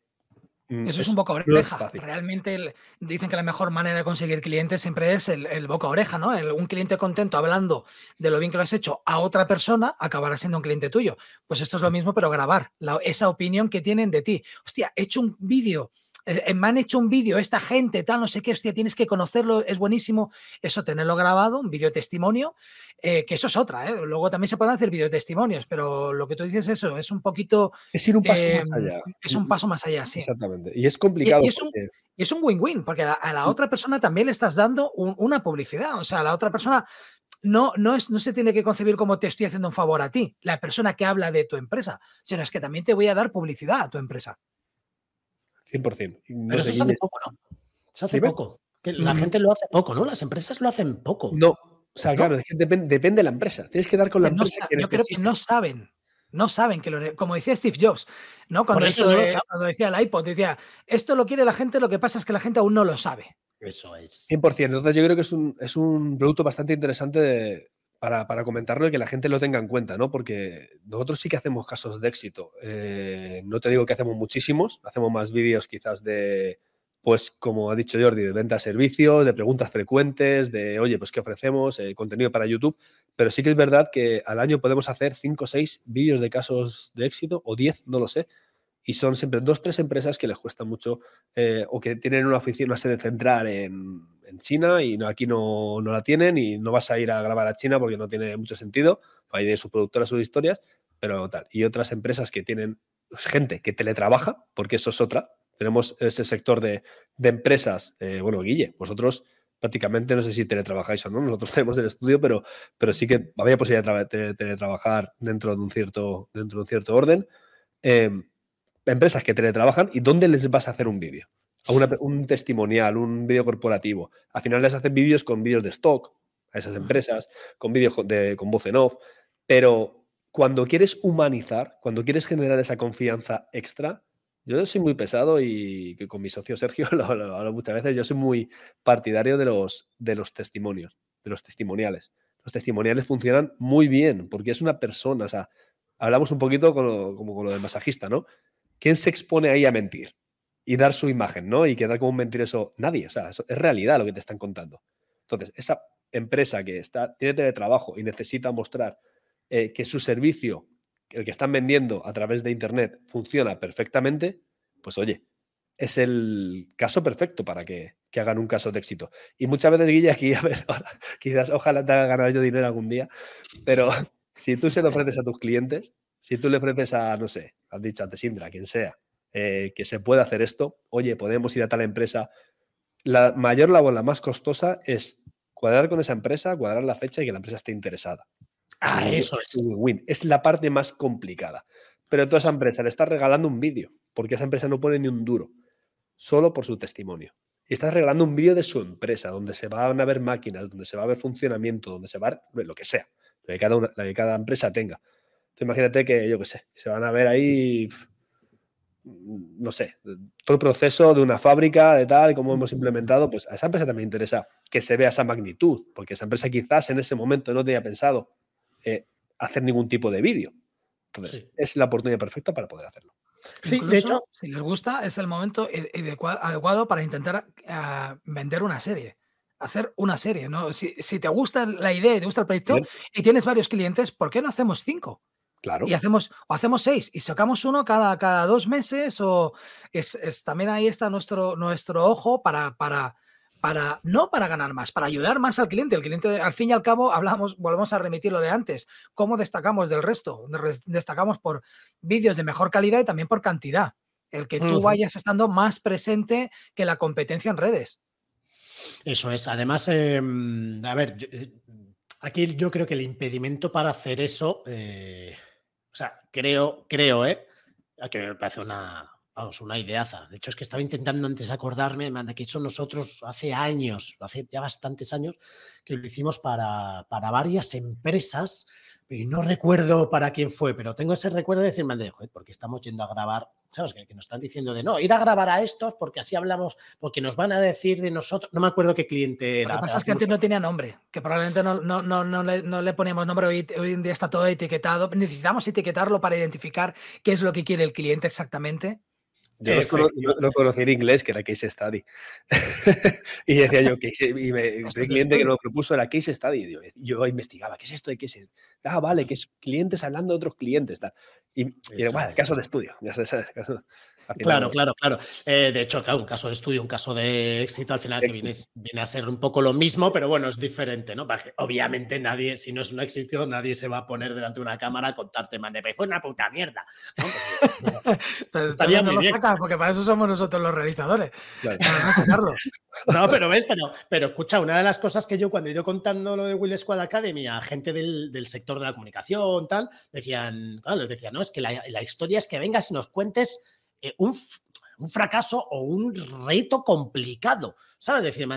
Eso es, un boca oreja. Realmente dicen que la mejor manera de conseguir clientes siempre es el, boca oreja, ¿no? un cliente contento hablando de lo bien que lo has hecho a otra persona acabará siendo un cliente tuyo. Pues esto es lo mismo, pero grabar esa opinión que tienen de ti. Hostia, he hecho un vídeo eh, eh, me han hecho un vídeo, esta gente, tal, no sé qué, hostia, tienes que conocerlo, es buenísimo. Eso, tenerlo grabado, un vídeo testimonio, eh, que eso es otra, Luego también se pueden hacer vídeo testimonios, pero lo que tú dices, eso, es un poquito. Es ir un paso más allá. Es un paso más allá, sí. Exactamente. Y es complicado. Y, es un win-win, porque a, la otra persona también le estás dando una publicidad. O sea, a la otra persona no, no, es, no se tiene que concebir como te estoy haciendo un favor a ti, la persona que habla de tu empresa, sino es que también te voy a dar publicidad a tu empresa. 100%. Pero eso se hace poco, ¿no? Se hace poco. Que la mm. gente lo hace poco, ¿no? Las empresas lo hacen poco. No. O sea, claro, depende, de la empresa. Tienes que dar con la empresa. yo creo que no saben. No saben que lo. Como decía Steve Jobs, ¿no? Cuando, decía el iPod, decía, esto lo quiere la gente, lo que pasa es que la gente aún no lo sabe. Eso es. 100%. Entonces, yo creo que es un, es un producto bastante interesante de, para, comentarlo y que la gente lo tenga en cuenta, ¿no? Porque nosotros sí que hacemos casos de éxito. Eh, no te digo que hacemos muchísimos, hacemos más vídeos quizás de, pues como ha dicho Jordi, de venta de servicios, de preguntas frecuentes, de, oye, pues qué ofrecemos, eh, contenido para YouTube, pero sí que es verdad que al año podemos hacer 5 o 6 vídeos de casos de éxito, o 10, no lo sé, y son siempre dos, tres empresas que les cuesta mucho eh, o que tienen una oficina, una sede central en, en China y no, aquí no, no, la tienen y no vas a ir a grabar a China porque no tiene mucho sentido, ahí de su productora, sus historias, pero tal. Y otras empresas que tienen gente que teletrabaja, porque eso es otra. Tenemos ese sector de, de empresas, eh, bueno, Guille, vosotros prácticamente no sé si teletrabajáis o no, nosotros tenemos el estudio, pero, pero sí que había posibilidad de teletrabajar dentro de un cierto, dentro de un cierto orden. Eh, empresas que teletrabajan y dónde les vas a hacer un vídeo. Un testimonial, un vídeo corporativo. Al final les hacen vídeos con vídeos de stock a esas empresas, con vídeos de, con voz en off, pero cuando quieres humanizar, cuando quieres generar esa confianza extra, yo soy muy pesado y con mi socio Sergio lo, hablo muchas veces, yo soy muy partidario de los, de los testimonios, de los testimoniales. Los testimoniales funcionan muy bien porque es una persona, o sea, hablamos un poquito como con lo del masajista, ¿no? ¿quién se expone ahí a mentir? Y dar su imagen, ¿no? Y quedar como un mentiroso. Nadie, o sea, es realidad lo que te están contando. Entonces, esa empresa que está, tiene teletrabajo y necesita mostrar eh, que su servicio, el que están vendiendo a través de Internet, funciona perfectamente, pues oye, es el caso perfecto para que, hagan un caso de éxito. Y muchas veces, Guille, aquí, a ver, quizás ojalá te haga ganar yo dinero algún día, pero si tú se lo ofreces a tus clientes, si tú le ofreces a, no sé, has dicho a Tesindra, quien sea, eh, que se puede hacer esto, oye, podemos ir a tal empresa. La mayor labor, la más costosa, es cuadrar con esa empresa, cuadrar la fecha y que la empresa esté interesada. Ah, eso es. Win. Es la parte más complicada. Pero toda esa empresa le está regalando un vídeo, porque esa empresa no pone ni un duro, solo por su testimonio. Y estás regalando un vídeo de su empresa, donde se van a ver máquinas, donde se va a ver funcionamiento, donde se va a ver lo que sea, lo que cada, que cada empresa tenga. Entonces, imagínate que, yo qué sé, se van a ver ahí, no sé, todo el proceso de una fábrica, de tal, cómo hemos implementado, pues a esa empresa también interesa que se vea esa magnitud, porque esa empresa quizás en ese momento no tenía pensado eh, hacer ningún tipo de vídeo. Entonces, es la oportunidad perfecta para poder hacerlo. Sí, de hecho, si les gusta, es el momento adecuado para intentar ah, vender una serie. Hacer una serie, ¿no? Si, te gusta la idea y te gusta el proyecto y tienes varios clientes, ¿por qué no hacemos cinco? Claro. Y hacemos, o hacemos seis y sacamos uno cada, cada dos meses, o es, también ahí está nuestro, nuestro ojo para, para, para, no para ganar más, para ayudar más al cliente. El cliente, al fin y al cabo, hablamos, volvemos a remitir lo de antes. ¿Cómo destacamos del resto? Destacamos por vídeos de mejor calidad y también por cantidad. El que tú vayas estando más presente que la competencia en redes. Eso es. Además, em, a ver, eh, aquí yo creo que el impedimento para hacer eso, eh, o sea, creo, creo, ¿eh? Que me parece una, Vamos, una ideaza. De hecho, es que estaba intentando antes acordarme de que eso nosotros hace años, hace ya bastantes años, que lo hicimos para, para varias empresas, y no recuerdo para quién fue, pero tengo ese recuerdo de decirme, de, joder, porque estamos yendo a grabar, ¿sabes? Que, nos están diciendo de no, ir a grabar a estos porque así hablamos, porque nos van a decir de nosotros, no me acuerdo qué cliente era. Lo que pasa es que antes no tenía nombre, que probablemente no, no, no, no, le, no le poníamos nombre, hoy, hoy en día está todo etiquetado, necesitamos etiquetarlo para identificar qué es lo que quiere el cliente exactamente yo lo conocí en inglés, que era Case Study. y decía yo, y me, el cliente que lo propuso era Case Study. Y yo, investigaba, ¿qué es esto de Case Ah, vale, que es clientes hablando de otros clientes. Tal. Y, y bueno, caso de estudio. Ya sabes, caso, Claro, claro, claro. Eh, de hecho, claro, un caso de estudio, un caso de éxito, al final que viene, a ser un poco lo mismo, pero bueno, es diferente, ¿no? Porque obviamente nadie, si no es un éxito, nadie se va a poner delante de una cámara a contarte, man, fue una puta mierda. ¿no? pero estaría no lo saca, porque para eso somos nosotros los realizadores. no, pero ves, pero, pero escucha, una de las cosas que yo cuando he ido contando lo de Will Squad Academy a gente del, del sector de la comunicación, tal, decían, claro, les decía, no, es que la, la historia es que vengas y nos cuentes eh, un, fracaso o un reto complicado, ¿sabes? decir,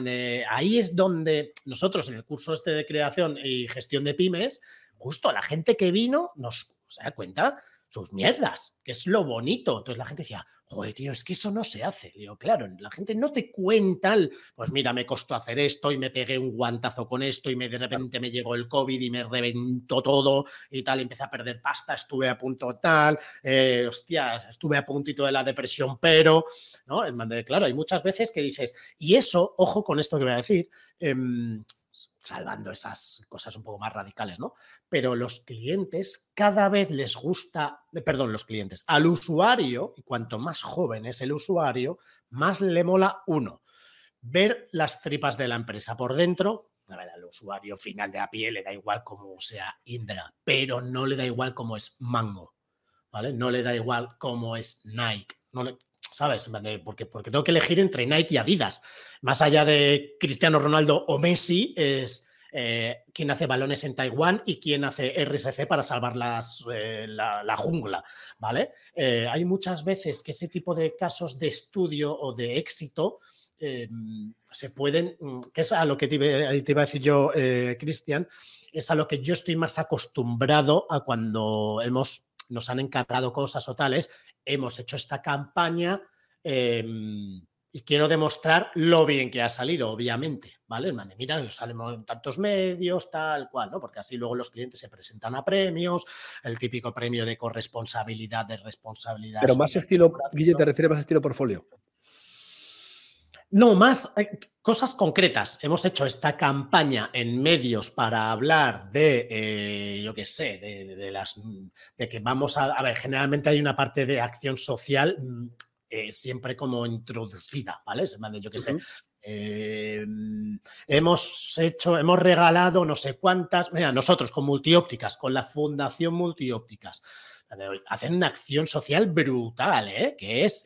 ahí es donde nosotros en el curso este de creación y gestión de pymes, justo la gente que vino nos da cuenta sus mierdas, que es lo bonito. Entonces la gente decía, joder, tío, es que eso no se hace. digo, claro, la gente no te cuenta, pues mira, me costó hacer esto y me pegué un guantazo con esto y me, de repente me llegó el COVID y me reventó todo y tal, empecé a perder pasta, estuve a punto tal, eh, hostias, estuve a puntito de la depresión, pero, ¿no? Claro, hay muchas veces que dices, y eso, ojo con esto que voy a decir, em, salvando esas cosas un poco más radicales, ¿no? Pero los clientes cada vez les gusta, eh, perdón, los clientes, al usuario, y cuanto más joven es el usuario, más le mola uno, ver las tripas de la empresa por dentro. A ver, al usuario final de a pie le da igual cómo sea Indra, pero no le da igual cómo es Mango, ¿vale? No le da igual cómo es Nike, no le, ¿sabes? Porque, porque tengo que elegir entre Nike y Adidas. Más allá de Cristiano Ronaldo o Messi, es eh, quien hace balones en Taiwán y quien hace RSC para salvar eh, la, jungla, ¿vale? Eh, hay muchas veces que ese tipo de casos de estudio o de éxito se pueden, mm, que es a lo que te iba, a decir yo, Cristian, es a lo que yo estoy más acostumbrado a cuando hemos, nos han encargado cosas o tales, hemos hecho esta campaña em, y quiero demostrar lo bien que ha salido, obviamente, ¿vale? Mira, nos salimos en tantos medios, tal cual, ¿no? Porque así luego los clientes se presentan a premios, el típico premio de corresponsabilidad, de responsabilidad. Pero más estilo, Guille, te refieres más estilo portfolio. No, más eh, cosas concretas. Hemos hecho esta campaña en medios para hablar de, eh, yo qué sé, de, las, de que vamos a, a ver, generalmente hay una parte de acción social mm, eh, siempre como introducida, ¿vale? Se me yo qué sé. Eh, hemos hecho, hemos regalado no sé cuántas, mira, nosotros con multiópticas, con la Fundación Multiópticas, hacen una acción social brutal, ¿eh? que es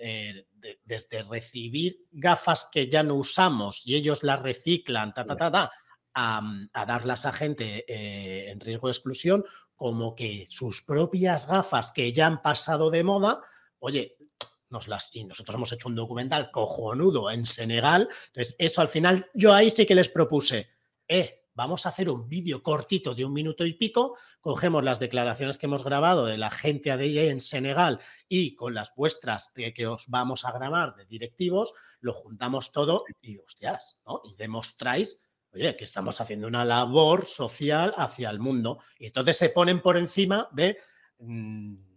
desde recibir gafas que ya no usamos y ellos las reciclan, ta, ta, ta, ta, a, darlas a gente en riesgo de exclusión, como que sus propias gafas que ya han pasado de moda, oye, nos las, y nosotros hemos hecho un documental cojonudo en Senegal. Entonces, eso al final, yo ahí sí que les propuse, eh, vamos a hacer un vídeo cortito de un minuto y pico, cogemos las declaraciones que hemos grabado de la gente ADI en Senegal y con las vuestras de que os vamos a grabar de directivos, lo juntamos todo y hostias, ¿no? Y demostráis, oye, que estamos haciendo una labor social hacia el mundo. Y entonces se ponen por encima de... Mm,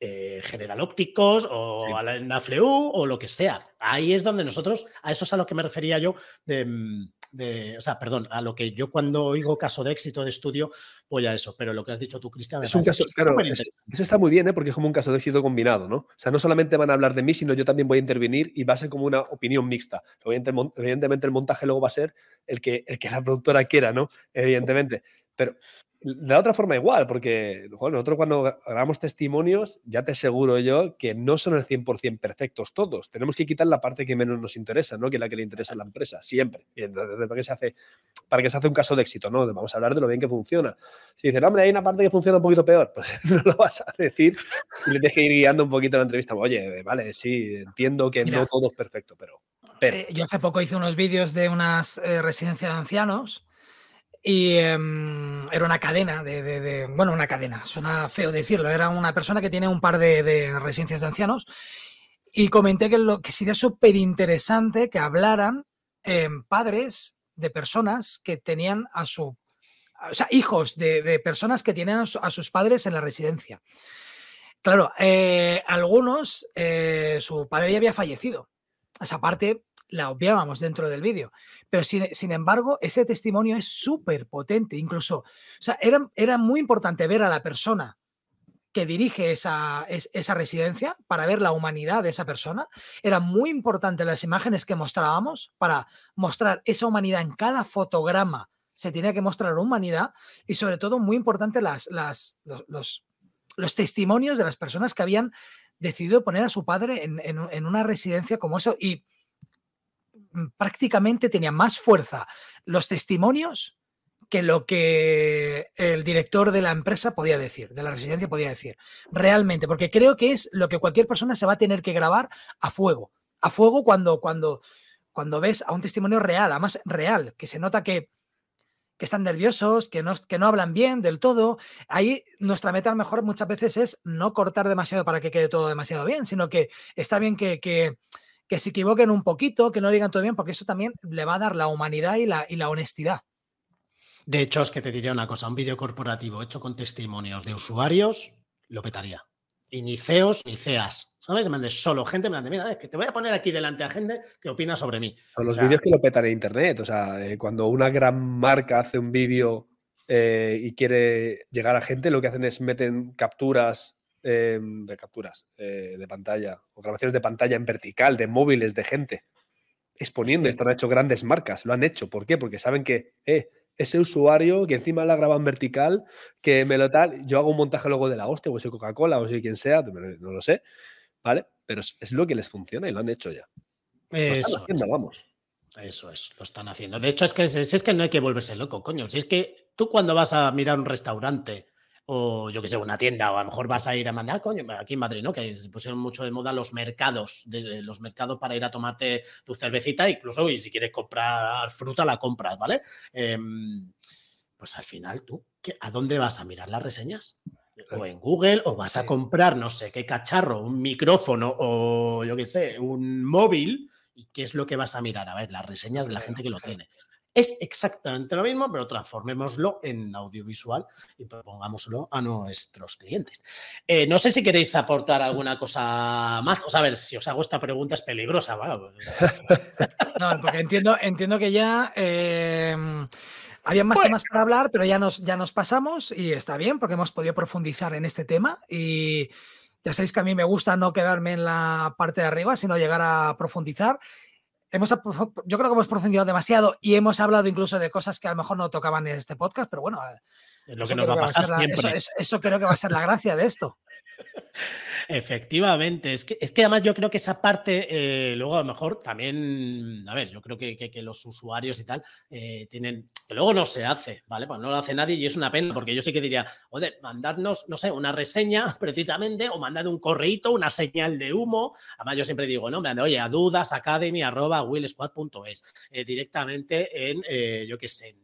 eh, General Ópticos o a la NAFLEU o lo que sea. Ahí es donde nosotros, a eso es a lo que me refería yo mm, de, o sea, perdón, a lo que yo cuando oigo caso de éxito de estudio voy a eso, pero lo que has dicho tú, Cristian, es un caso, claro, eso está muy bien, ¿eh? porque es como un caso de éxito combinado, ¿no? O sea, no solamente van a hablar de mí, sino yo también voy a intervenir y va a ser como una opinión mixta. Evidentemente el montaje luego va a ser el que, el que la productora quiera, ¿no? Evidentemente. Pero de otra forma igual, porque nosotros cuando grabamos testimonios, ya te aseguro yo que no son el 100% perfectos todos. Tenemos que quitar la parte que menos nos interesa, ¿no? que la que le interesa a la empresa, siempre. Y entonces, ¿para qué se hace, para que se hace un caso de éxito? ¿no? Vamos a hablar de lo bien que funciona. Si dicen, hombre, hay una parte que funciona un poquito peor, pues no lo vas a decir y le tienes que ir guiando un poquito la entrevista. Oye, vale, sí, entiendo que no todo es perfecto, pero... Eh, yo hace poco hice unos vídeos de unas eh, residencias de ancianos y em, era una cadena de, Bueno, una cadena, suena feo decirlo. Era una persona que tiene un par de, residencias de ancianos. Y comenté que, lo, que sería súper interesante que hablaran em, padres de personas que tenían a su. Hijos de, personas que tienen a, sus padres en la residencia. Claro, eh, algunos, eh, su padre ya había fallecido. Esa parte la obviábamos dentro del vídeo. Pero sin, embargo, ese testimonio es súper potente. Incluso, o sea, era, era, muy importante ver a la persona que dirige esa, esa residencia para ver la humanidad de esa persona. Era muy importante las imágenes que mostrábamos para mostrar esa humanidad en cada fotograma. Se tenía que mostrar humanidad y sobre todo muy importante las, las, los, los, testimonios de las personas que habían decidido poner a su padre en, en una residencia como eso. Y prácticamente tenía más fuerza los testimonios que lo que el director de la empresa podía decir, de la residencia podía decir. Realmente, porque creo que es lo que cualquier persona se va a tener que grabar a fuego. A fuego cuando, cuando, cuando ves a un testimonio real, además real, que se nota que, que están nerviosos, que no, que no hablan bien del todo. Ahí nuestra meta a lo mejor muchas veces es no cortar demasiado para que quede todo demasiado bien, sino que está bien que que se equivoquen un poquito, que no digan todo bien, porque eso también le va a dar la humanidad y la, y la honestidad. De hecho, es que te diría una cosa, un vídeo corporativo hecho con testimonios de usuarios lo petaría. Y ni CEOs ni CEAs, ¿sabes? Me solo gente, me mande, mira, es que te voy a poner aquí delante a gente que opina sobre mí. Son los vídeos que lo petan en internet. O sea, eh, cuando una gran marca hace un vídeo eh, y quiere llegar a gente, lo que hacen es meten capturas Em, de capturas eh, de pantalla o grabaciones de pantalla en vertical de móviles de gente exponiendo. Esto han hecho grandes marcas, lo han hecho. ¿Por qué? Porque saben que eh, ese usuario que encima la graba en vertical, que me lo tal, yo hago un montaje luego de la hostia, o soy Coca-Cola, o soy quien sea, no lo sé, ¿vale? Pero es lo que les funciona y lo han hecho ya. Eso vamos. Eso es, lo están haciendo. De hecho, es que, es que no hay que volverse loco, coño. Si es que tú cuando vas a mirar un restaurante o yo que sé, una tienda, o a lo mejor vas a ir a mandar, coño, aquí en Madrid, ¿no? Que se pusieron mucho de moda los mercados, de, los mercados para ir a tomarte tu cervecita, incluso y si quieres comprar fruta, la compras, ¿vale? Em, pues al final tú, ¿a dónde vas a mirar las reseñas? O en Google, o vas a comprar no sé qué cacharro, un micrófono o yo qué sé, un móvil, ¿y qué es lo que vas a mirar? A ver, las reseñas de la gente que lo tiene. Es exactamente lo mismo, pero transformémoslo en audiovisual y propongámoslo a nuestros clientes. Eh, no sé si queréis aportar alguna cosa más. O sea, a ver, si os hago esta pregunta es peligrosa. no, porque entiendo, entiendo que ya... Em, había más temas para hablar, pero ya nos, ya nos pasamos y está bien porque hemos podido profundizar en este tema y Ya sabéis que a mí me gusta no quedarme en la parte de arriba, sino llegar a profundizar. Hemos, yo creo que hemos profundizado demasiado y hemos hablado incluso de cosas que a lo mejor no tocaban en este podcast, pero bueno, es lo que nos va a pasar siempre. eso, creo que va a ser la gracia de esto. Efectivamente, es que, es que además yo creo que esa parte, eh, luego a lo mejor también, a ver, yo creo que, que, los usuarios y tal eh, tienen, que luego no se hace, ¿vale? Pues no lo hace nadie y es una pena, porque yo sí que diría, joder, mandadnos, no sé, una reseña precisamente, o mandad un correito, una señal de humo. Además, yo siempre digo, no, me oye, a dudas, academy, arroba, willsquad.es, eh, directamente en, yo qué sé,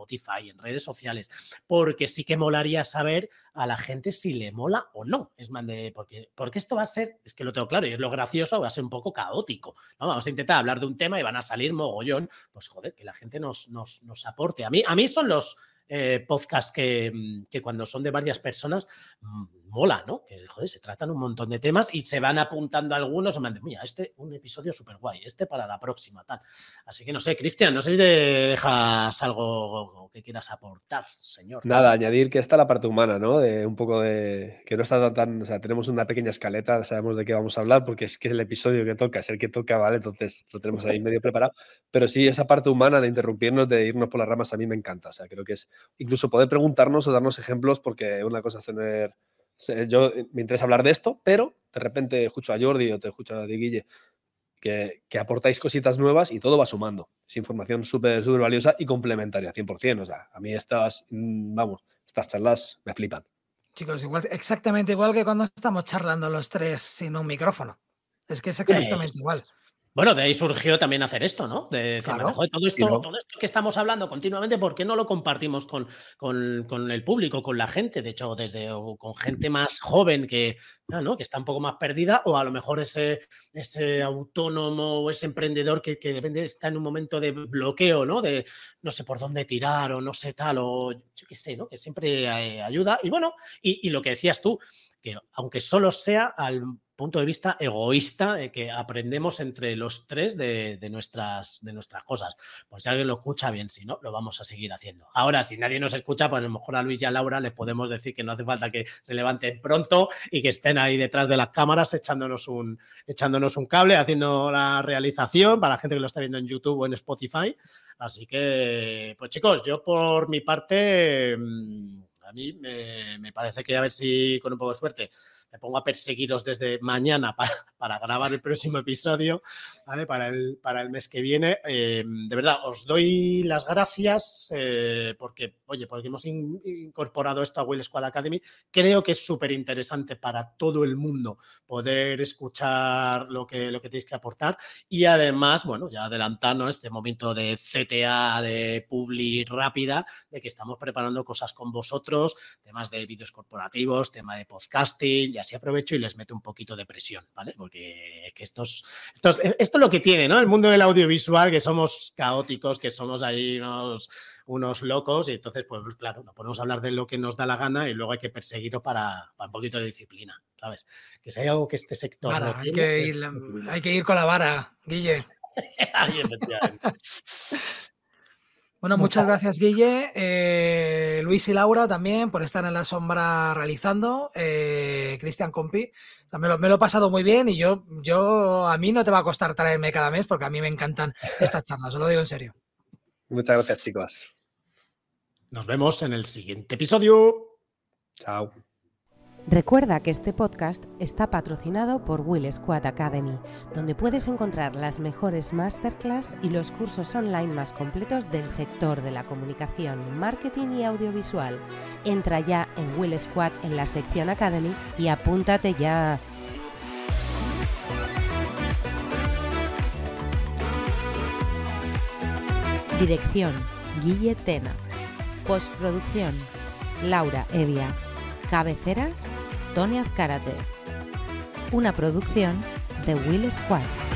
Spotify, en redes sociales, porque sí que molaría saber a la gente si le mola o no. Es más porque, porque esto va a ser, es que lo tengo claro y es lo gracioso, va a ser un poco caótico. Vamos a intentar hablar de un tema y van a salir mogollón, pues joder, que la gente nos, nos, nos aporte. A mí, a mí son los eh, podcasts que, mm, que, cuando son de varias personas mm, mola, ¿no? Que joder, se tratan un montón de temas y se van apuntando algunos o me dicen, mira, este un episodio súper guay, este para la próxima, tal. Así que no sé, Cristian, no sé si te dejas algo que quieras aportar, señor. Nada, añadir que está la parte humana, ¿no? De un poco de que no está tan, tan, o sea, tenemos una pequeña escaleta, sabemos de qué vamos a hablar porque es que el episodio que toca, es el que toca, ¿vale? Entonces lo tenemos ahí medio preparado. Pero sí, esa parte humana de interrumpirnos, de irnos por las ramas, a mí me encanta. O sea, creo que es incluso poder preguntarnos o darnos ejemplos, porque una cosa es tener. Yo eh, me interesa hablar de esto, pero de repente escucho a Jordi o te escucho a Guille que, que, aportáis cositas nuevas y todo va sumando. Es información súper, súper valiosa y complementaria, 100%. O sea, a mí estas, mm, vamos, estas charlas me flipan. Chicos, igual, exactamente igual que cuando estamos charlando los tres sin un micrófono. Es que es exactamente igual. Bueno, de ahí surgió también hacer esto, ¿no? De decir, todo, esto, todo esto que estamos hablando continuamente, ¿por qué no lo compartimos con, con, el público, con la gente? De hecho, desde con gente más joven que, ah, ¿no? que está un poco más perdida, o a lo mejor ese, ese autónomo o ese emprendedor que, que depende, está en un momento de bloqueo, ¿no? De no sé por dónde tirar o no sé tal, o yo qué sé, ¿no? Que siempre eh, ayuda. Y bueno, y, y lo que decías tú, que aunque solo sea al punto de vista egoísta de que aprendemos entre los tres de, nuestras, de nuestras cosas. Pues si alguien lo escucha, bien, si no, lo vamos a seguir haciendo. Ahora, si nadie nos escucha, pues a lo mejor a Luis y a Laura les podemos decir que no hace falta que se levanten pronto y que estén ahí detrás de las cámaras echándonos un, echándonos un cable, haciendo la realización para la gente que lo está viendo en YouTube o en Spotify. Así que, pues chicos, yo por mi parte, mm, a mí me parece que a ver si con un poco de suerte me pongo a perseguiros desde mañana para, grabar el próximo episodio, ¿vale? Para el, para el mes que viene. Eh, de verdad, os doy las gracias eh, porque, oye, porque hemos incorporado esto a Will Squad Academy. Creo que es súper interesante para todo el mundo poder escuchar lo que, lo que tenéis que aportar y además, bueno, ya adelantarnos este momento de CTA, de Publi rápida, de que estamos preparando cosas con vosotros, temas de vídeos corporativos, tema de podcasting, así aprovecho y les meto un poquito de presión, ¿vale? Porque es que estos, estos, esto es lo que tiene, ¿no? El mundo del audiovisual, que somos caóticos, que somos ahí unos, unos locos, y entonces, pues claro, no podemos hablar de lo que nos da la gana y luego hay que perseguirlo para, un poquito de disciplina, ¿sabes? Que si hay algo que este sector. hay, que ir, hay que ir con la vara, Guille. Ahí, efectivamente. Bueno, muchas gracias, Guille. Eh, Luis y Laura también por estar en la sombra realizando. Eh, Cristian Compi, me lo, me lo, he pasado muy bien y yo, yo, a mí no te va a costar traerme cada mes porque a mí me encantan estas charlas, os lo digo en serio. Muchas gracias, chicos. Nos vemos en el siguiente episodio. Chao. Recuerda que este podcast está patrocinado por Will Squad Academy, donde puedes encontrar las mejores masterclass y los cursos online más completos del sector de la comunicación, marketing y audiovisual. Entra ya en Will Squad en la sección Academy y apúntate ya. Dirección: Guille Tena. Postproducción: Laura Evia. Cabeceras, Tony Azcárate. Una producción de Will Squad.